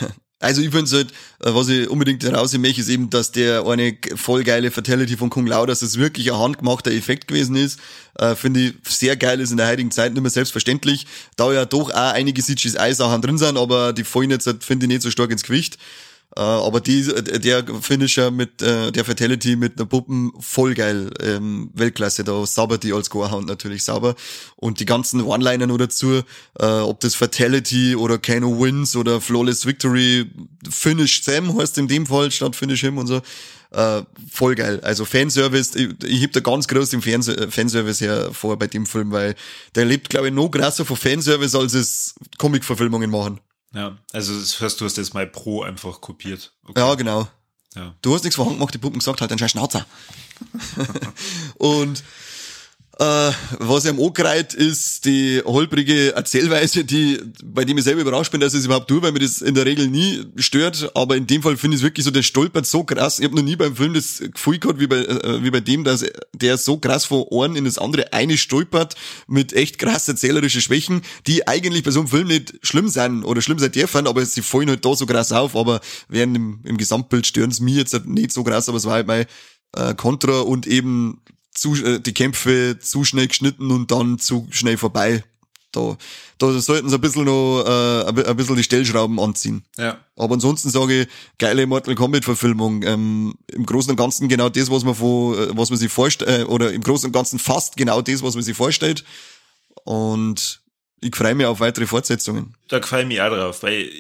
Also ich finde halt, äh, was ich unbedingt herausheben möchte, ist eben, dass der eine voll geile Fatality von Kung Lao, dass es wirklich ein handgemachter Effekt gewesen ist, äh, finde ich sehr geil ist in der heutigen Zeit nicht mehr selbstverständlich, da ja doch auch einige CGI-Sachen drin sind, aber die fallen jetzt, halt, finde ich, nicht so stark ins Gewicht. Äh, aber die, der Finisher mit äh, der Fatality mit einer Puppen voll geil, ähm, Weltklasse. Da sauber die als Gorehound natürlich sauber. Und die ganzen One-Liner nur dazu, äh, ob das Fatality oder Kano Wins oder Flawless Victory, Finish Sam heißt in dem Fall statt Finish Him und so. Äh, voll geil. Also Fanservice, ich, ich heb da ganz groß den Fans Fanservice hervor bei dem Film, weil der lebt, glaube ich, noch krasser von Fanservice, als es Comic-Verfilmungen machen. Ja, also das hörst du hast jetzt mal Pro einfach kopiert. Okay. Ja, genau. Ja. Du hast nichts vorhanden gemacht, die Puppen gesagt halt, dann scheiß Schnauzer. und Äh, was ihm angereiht, ist die holprige Erzählweise, die, bei dem ich selber überrascht bin, dass ich es überhaupt tue, weil mir das in der Regel nie stört. Aber in dem Fall finde ich es wirklich so, der stolpert so krass. Ich habe noch nie beim Film das Gefühl gehabt, wie bei, äh, wie bei dem, dass der so krass von Ohren in das andere eine stolpert mit echt krass erzählerische Schwächen, die eigentlich bei so einem Film nicht schlimm sein oder schlimm sein dürfen, aber sie fallen halt da so krass auf. Aber während im, im Gesamtbild stören es mir jetzt nicht so krass, aber es war halt mein äh, Kontra und eben zu, äh, die Kämpfe zu schnell geschnitten und dann zu schnell vorbei. Da, da sollten sie ein bisschen noch äh, ein bisschen die Stellschrauben anziehen. Ja. Aber ansonsten sage ich, geile Mortal Kombat Verfilmung. Ähm, Im Großen und Ganzen genau das, was man von, äh, was man sich vorstellt, äh, oder im Großen und Ganzen fast genau das, was man sich vorstellt. Und ich freue mich auf weitere Fortsetzungen. Da freue ich mich auch drauf, weil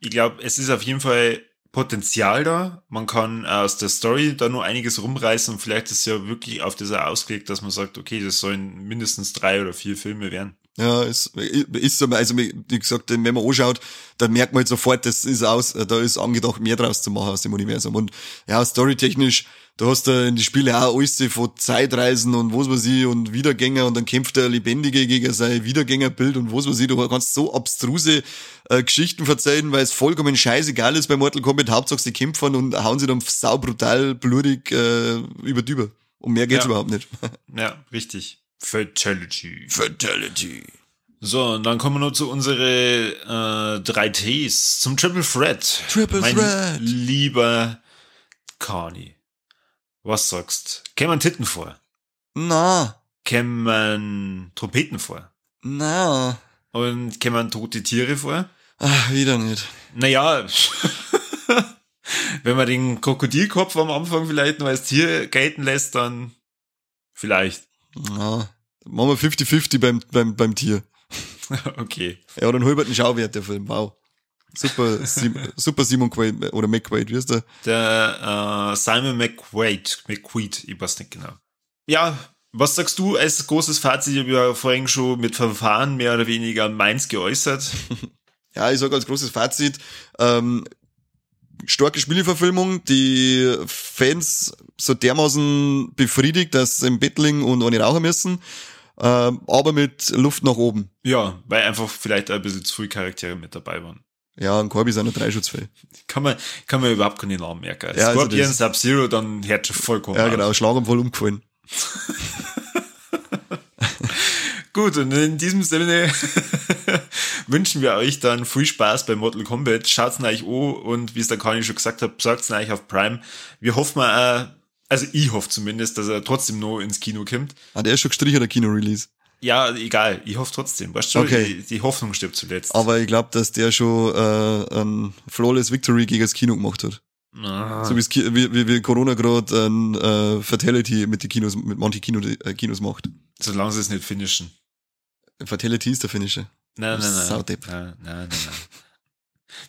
ich glaube, es ist auf jeden Fall Potenzial da. Man kann aus der Story da nur einiges rumreißen und vielleicht ist ja wirklich auf dieser ausgelegt, dass man sagt, okay, das sollen mindestens drei oder vier Filme werden. Ja, ist, ist so, also wie gesagt, wenn man anschaut, dann merkt man halt sofort, das ist aus, da ist angedacht, mehr draus zu machen aus dem Universum. Und ja, storytechnisch, da hast du in die Spiele auch alles von Zeitreisen und was weiß ich und Wiedergänger und dann kämpft der Lebendige gegen sein Wiedergängerbild und was weiß ich, du kannst so abstruse äh, Geschichten verzeihen, weil es vollkommen scheißegal ist bei Mortal Kombat, Hauptsache sie kämpfen und hauen sie dann saubrutal blutig äh, über die über. Und mehr geht's Ja. überhaupt nicht. Ja, richtig. Fatality. Fatality. So, und dann kommen wir noch zu unsere äh, drei Ts zum Triple Threat. Triple mein Threat. Lieber Carney. Was sagst? Kämen Titten vor? Na, Kämen Trompeten vor? na. Und kämen tote Tiere vor? Ach, wieder nicht. Naja, wenn man den Krokodilkopf am Anfang vielleicht noch als Tier gelten lässt, dann vielleicht. Na, machen wir 50-50 beim, beim, beim Tier. okay. Ja, dann halbert einen Schauwert, der Film. Wow. Super, Sim, super Simon Quaid, oder McQuaid, wie ist der? Der äh, Simon McQuaid, McQuaid, ich weiß nicht genau. Ja, was sagst du als großes Fazit? Ich habe ja vorhin schon mit Verfahren mehr oder weniger meins geäußert. Ja, ich sage als großes Fazit, ähm, starke Spieleverfilmung, die Fans so dermaßen befriedigt, dass sie im Bett liegen und ohne rauchen müssen, ähm, aber mit Luft nach oben. Ja, weil einfach vielleicht ein bisschen zu viele Charaktere mit dabei waren. Ja, und Corby ist auch noch drei Schutzfähig. Kann man, kann man überhaupt keine Namen merken. Ja, also Scorpion, das- Sub-Zero, dann hört schon vollkommen Ja, genau, Schlaganfall umgefallen. Gut, und in diesem Sinne wünschen wir euch dann viel Spaß bei Mortal Kombat. Schaut's euch an und wie es der Kani schon gesagt hat, sagt's euch auf Prime. Wir hoffen mal, äh, also ich hoffe zumindest, dass er trotzdem noch ins Kino kommt. Ah, der ist schon gestrichen, der Kino-Release. Ja, egal, ich hoffe trotzdem. Weißt du, Okay. die, die Hoffnung stirbt zuletzt. Aber ich glaube, dass der schon äh, ein Flawless Victory gegen das Kino gemacht hat. Ah, So wie, wie, wie Corona gerade ein äh, Fatality mit den Kinos, mit manchen Kino, äh, Kinos macht. solange sie es nicht finishen. Fatality ist der Finisher. Nein, nein, nein. Saudepp. Nein, nein, nein, nein.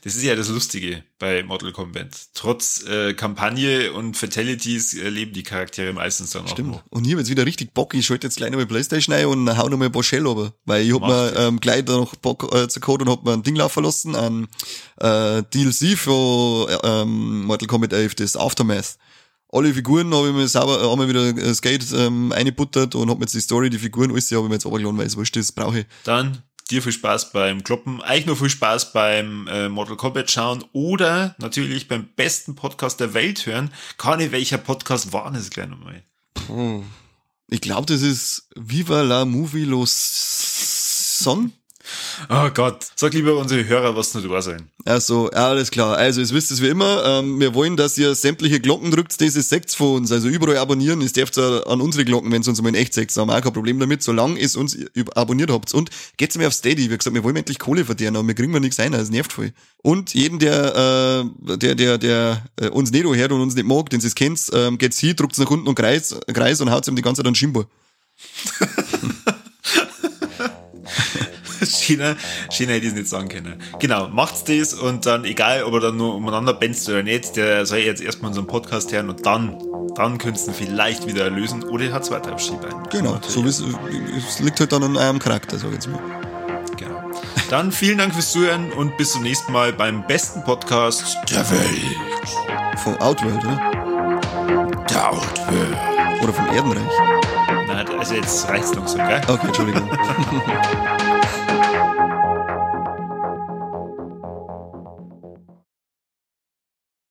Das ist ja das Lustige bei Mortal Kombat. Trotz äh, Kampagne und Fatalities äh, leben die Charaktere meistens dann auch Stimmt. noch. Und ich hab jetzt wieder richtig Bock. Ich schalte jetzt gleich nochmal Playstation ein und hau nochmal ein paar Shell runter. Weil ich hab mir ähm, gleich da noch Bock äh, zu Code und hab mir ein Ding laufen lassen, ein äh, DLC für äh, ähm, Mortal Kombat 11, das Aftermath. Alle Figuren habe ich mir sauber, äh, einmal wieder äh, Skate ähm, eingebuttert und hab mir jetzt die Story, die Figuren, alles, die habe ich mir jetzt runtergeladen, weil es wurscht ist, brauche ich. Dann dir viel Spaß beim Kloppen, euch noch viel Spaß beim äh, Mortal Kombat schauen oder natürlich beim besten Podcast der Welt hören. Ich welcher Podcast war das gleich nochmal? Puh. Ich glaube, das ist Viva la Movie Los Son. Oh Gott, sag lieber unsere Hörer, was nur da sein. Also, alles klar. Also, es wisst es wie immer. Ähm, wir wollen, dass ihr sämtliche Glocken drückt, diese sekt's von uns. Also überall abonnieren. Ihr dürft ja an unsere Glocken, wenn es uns mal in echt. Da haben auch kein Problem damit, solange ihr uns abonniert habt. Und geht's mir auf Steady. Wie gesagt, wir wollen endlich Kohle verdienen, aber wir kriegen wir nichts ein. Das nervt voll. Und jeden, der, äh, der, der, der äh, uns nicht hört und uns nicht mag, den sie kennt, ähm, geht's hier, druckt's nach unten und kreis, kreis und haut's ihm die ganze Zeit an Schimbo. China, China hätte ich es nicht sagen können. Genau, macht's das und dann, egal ob er dann nur umeinander benzt oder nicht, der soll jetzt erstmal unseren Podcast hören und dann, dann könntest du ihn vielleicht wieder erlösen oder er hat weiter auf Skibein. Genau. So wie es, es liegt halt dann an eurem Charakter, sag ich jetzt mal. Genau. Dann vielen Dank fürs Zuhören und bis zum nächsten Mal beim besten Podcast der Welt. Vom Outworld, oder? Der Outworld. Oder vom Erdenreich. Na, Also jetzt reicht's langsam, gell? Okay, Entschuldigung.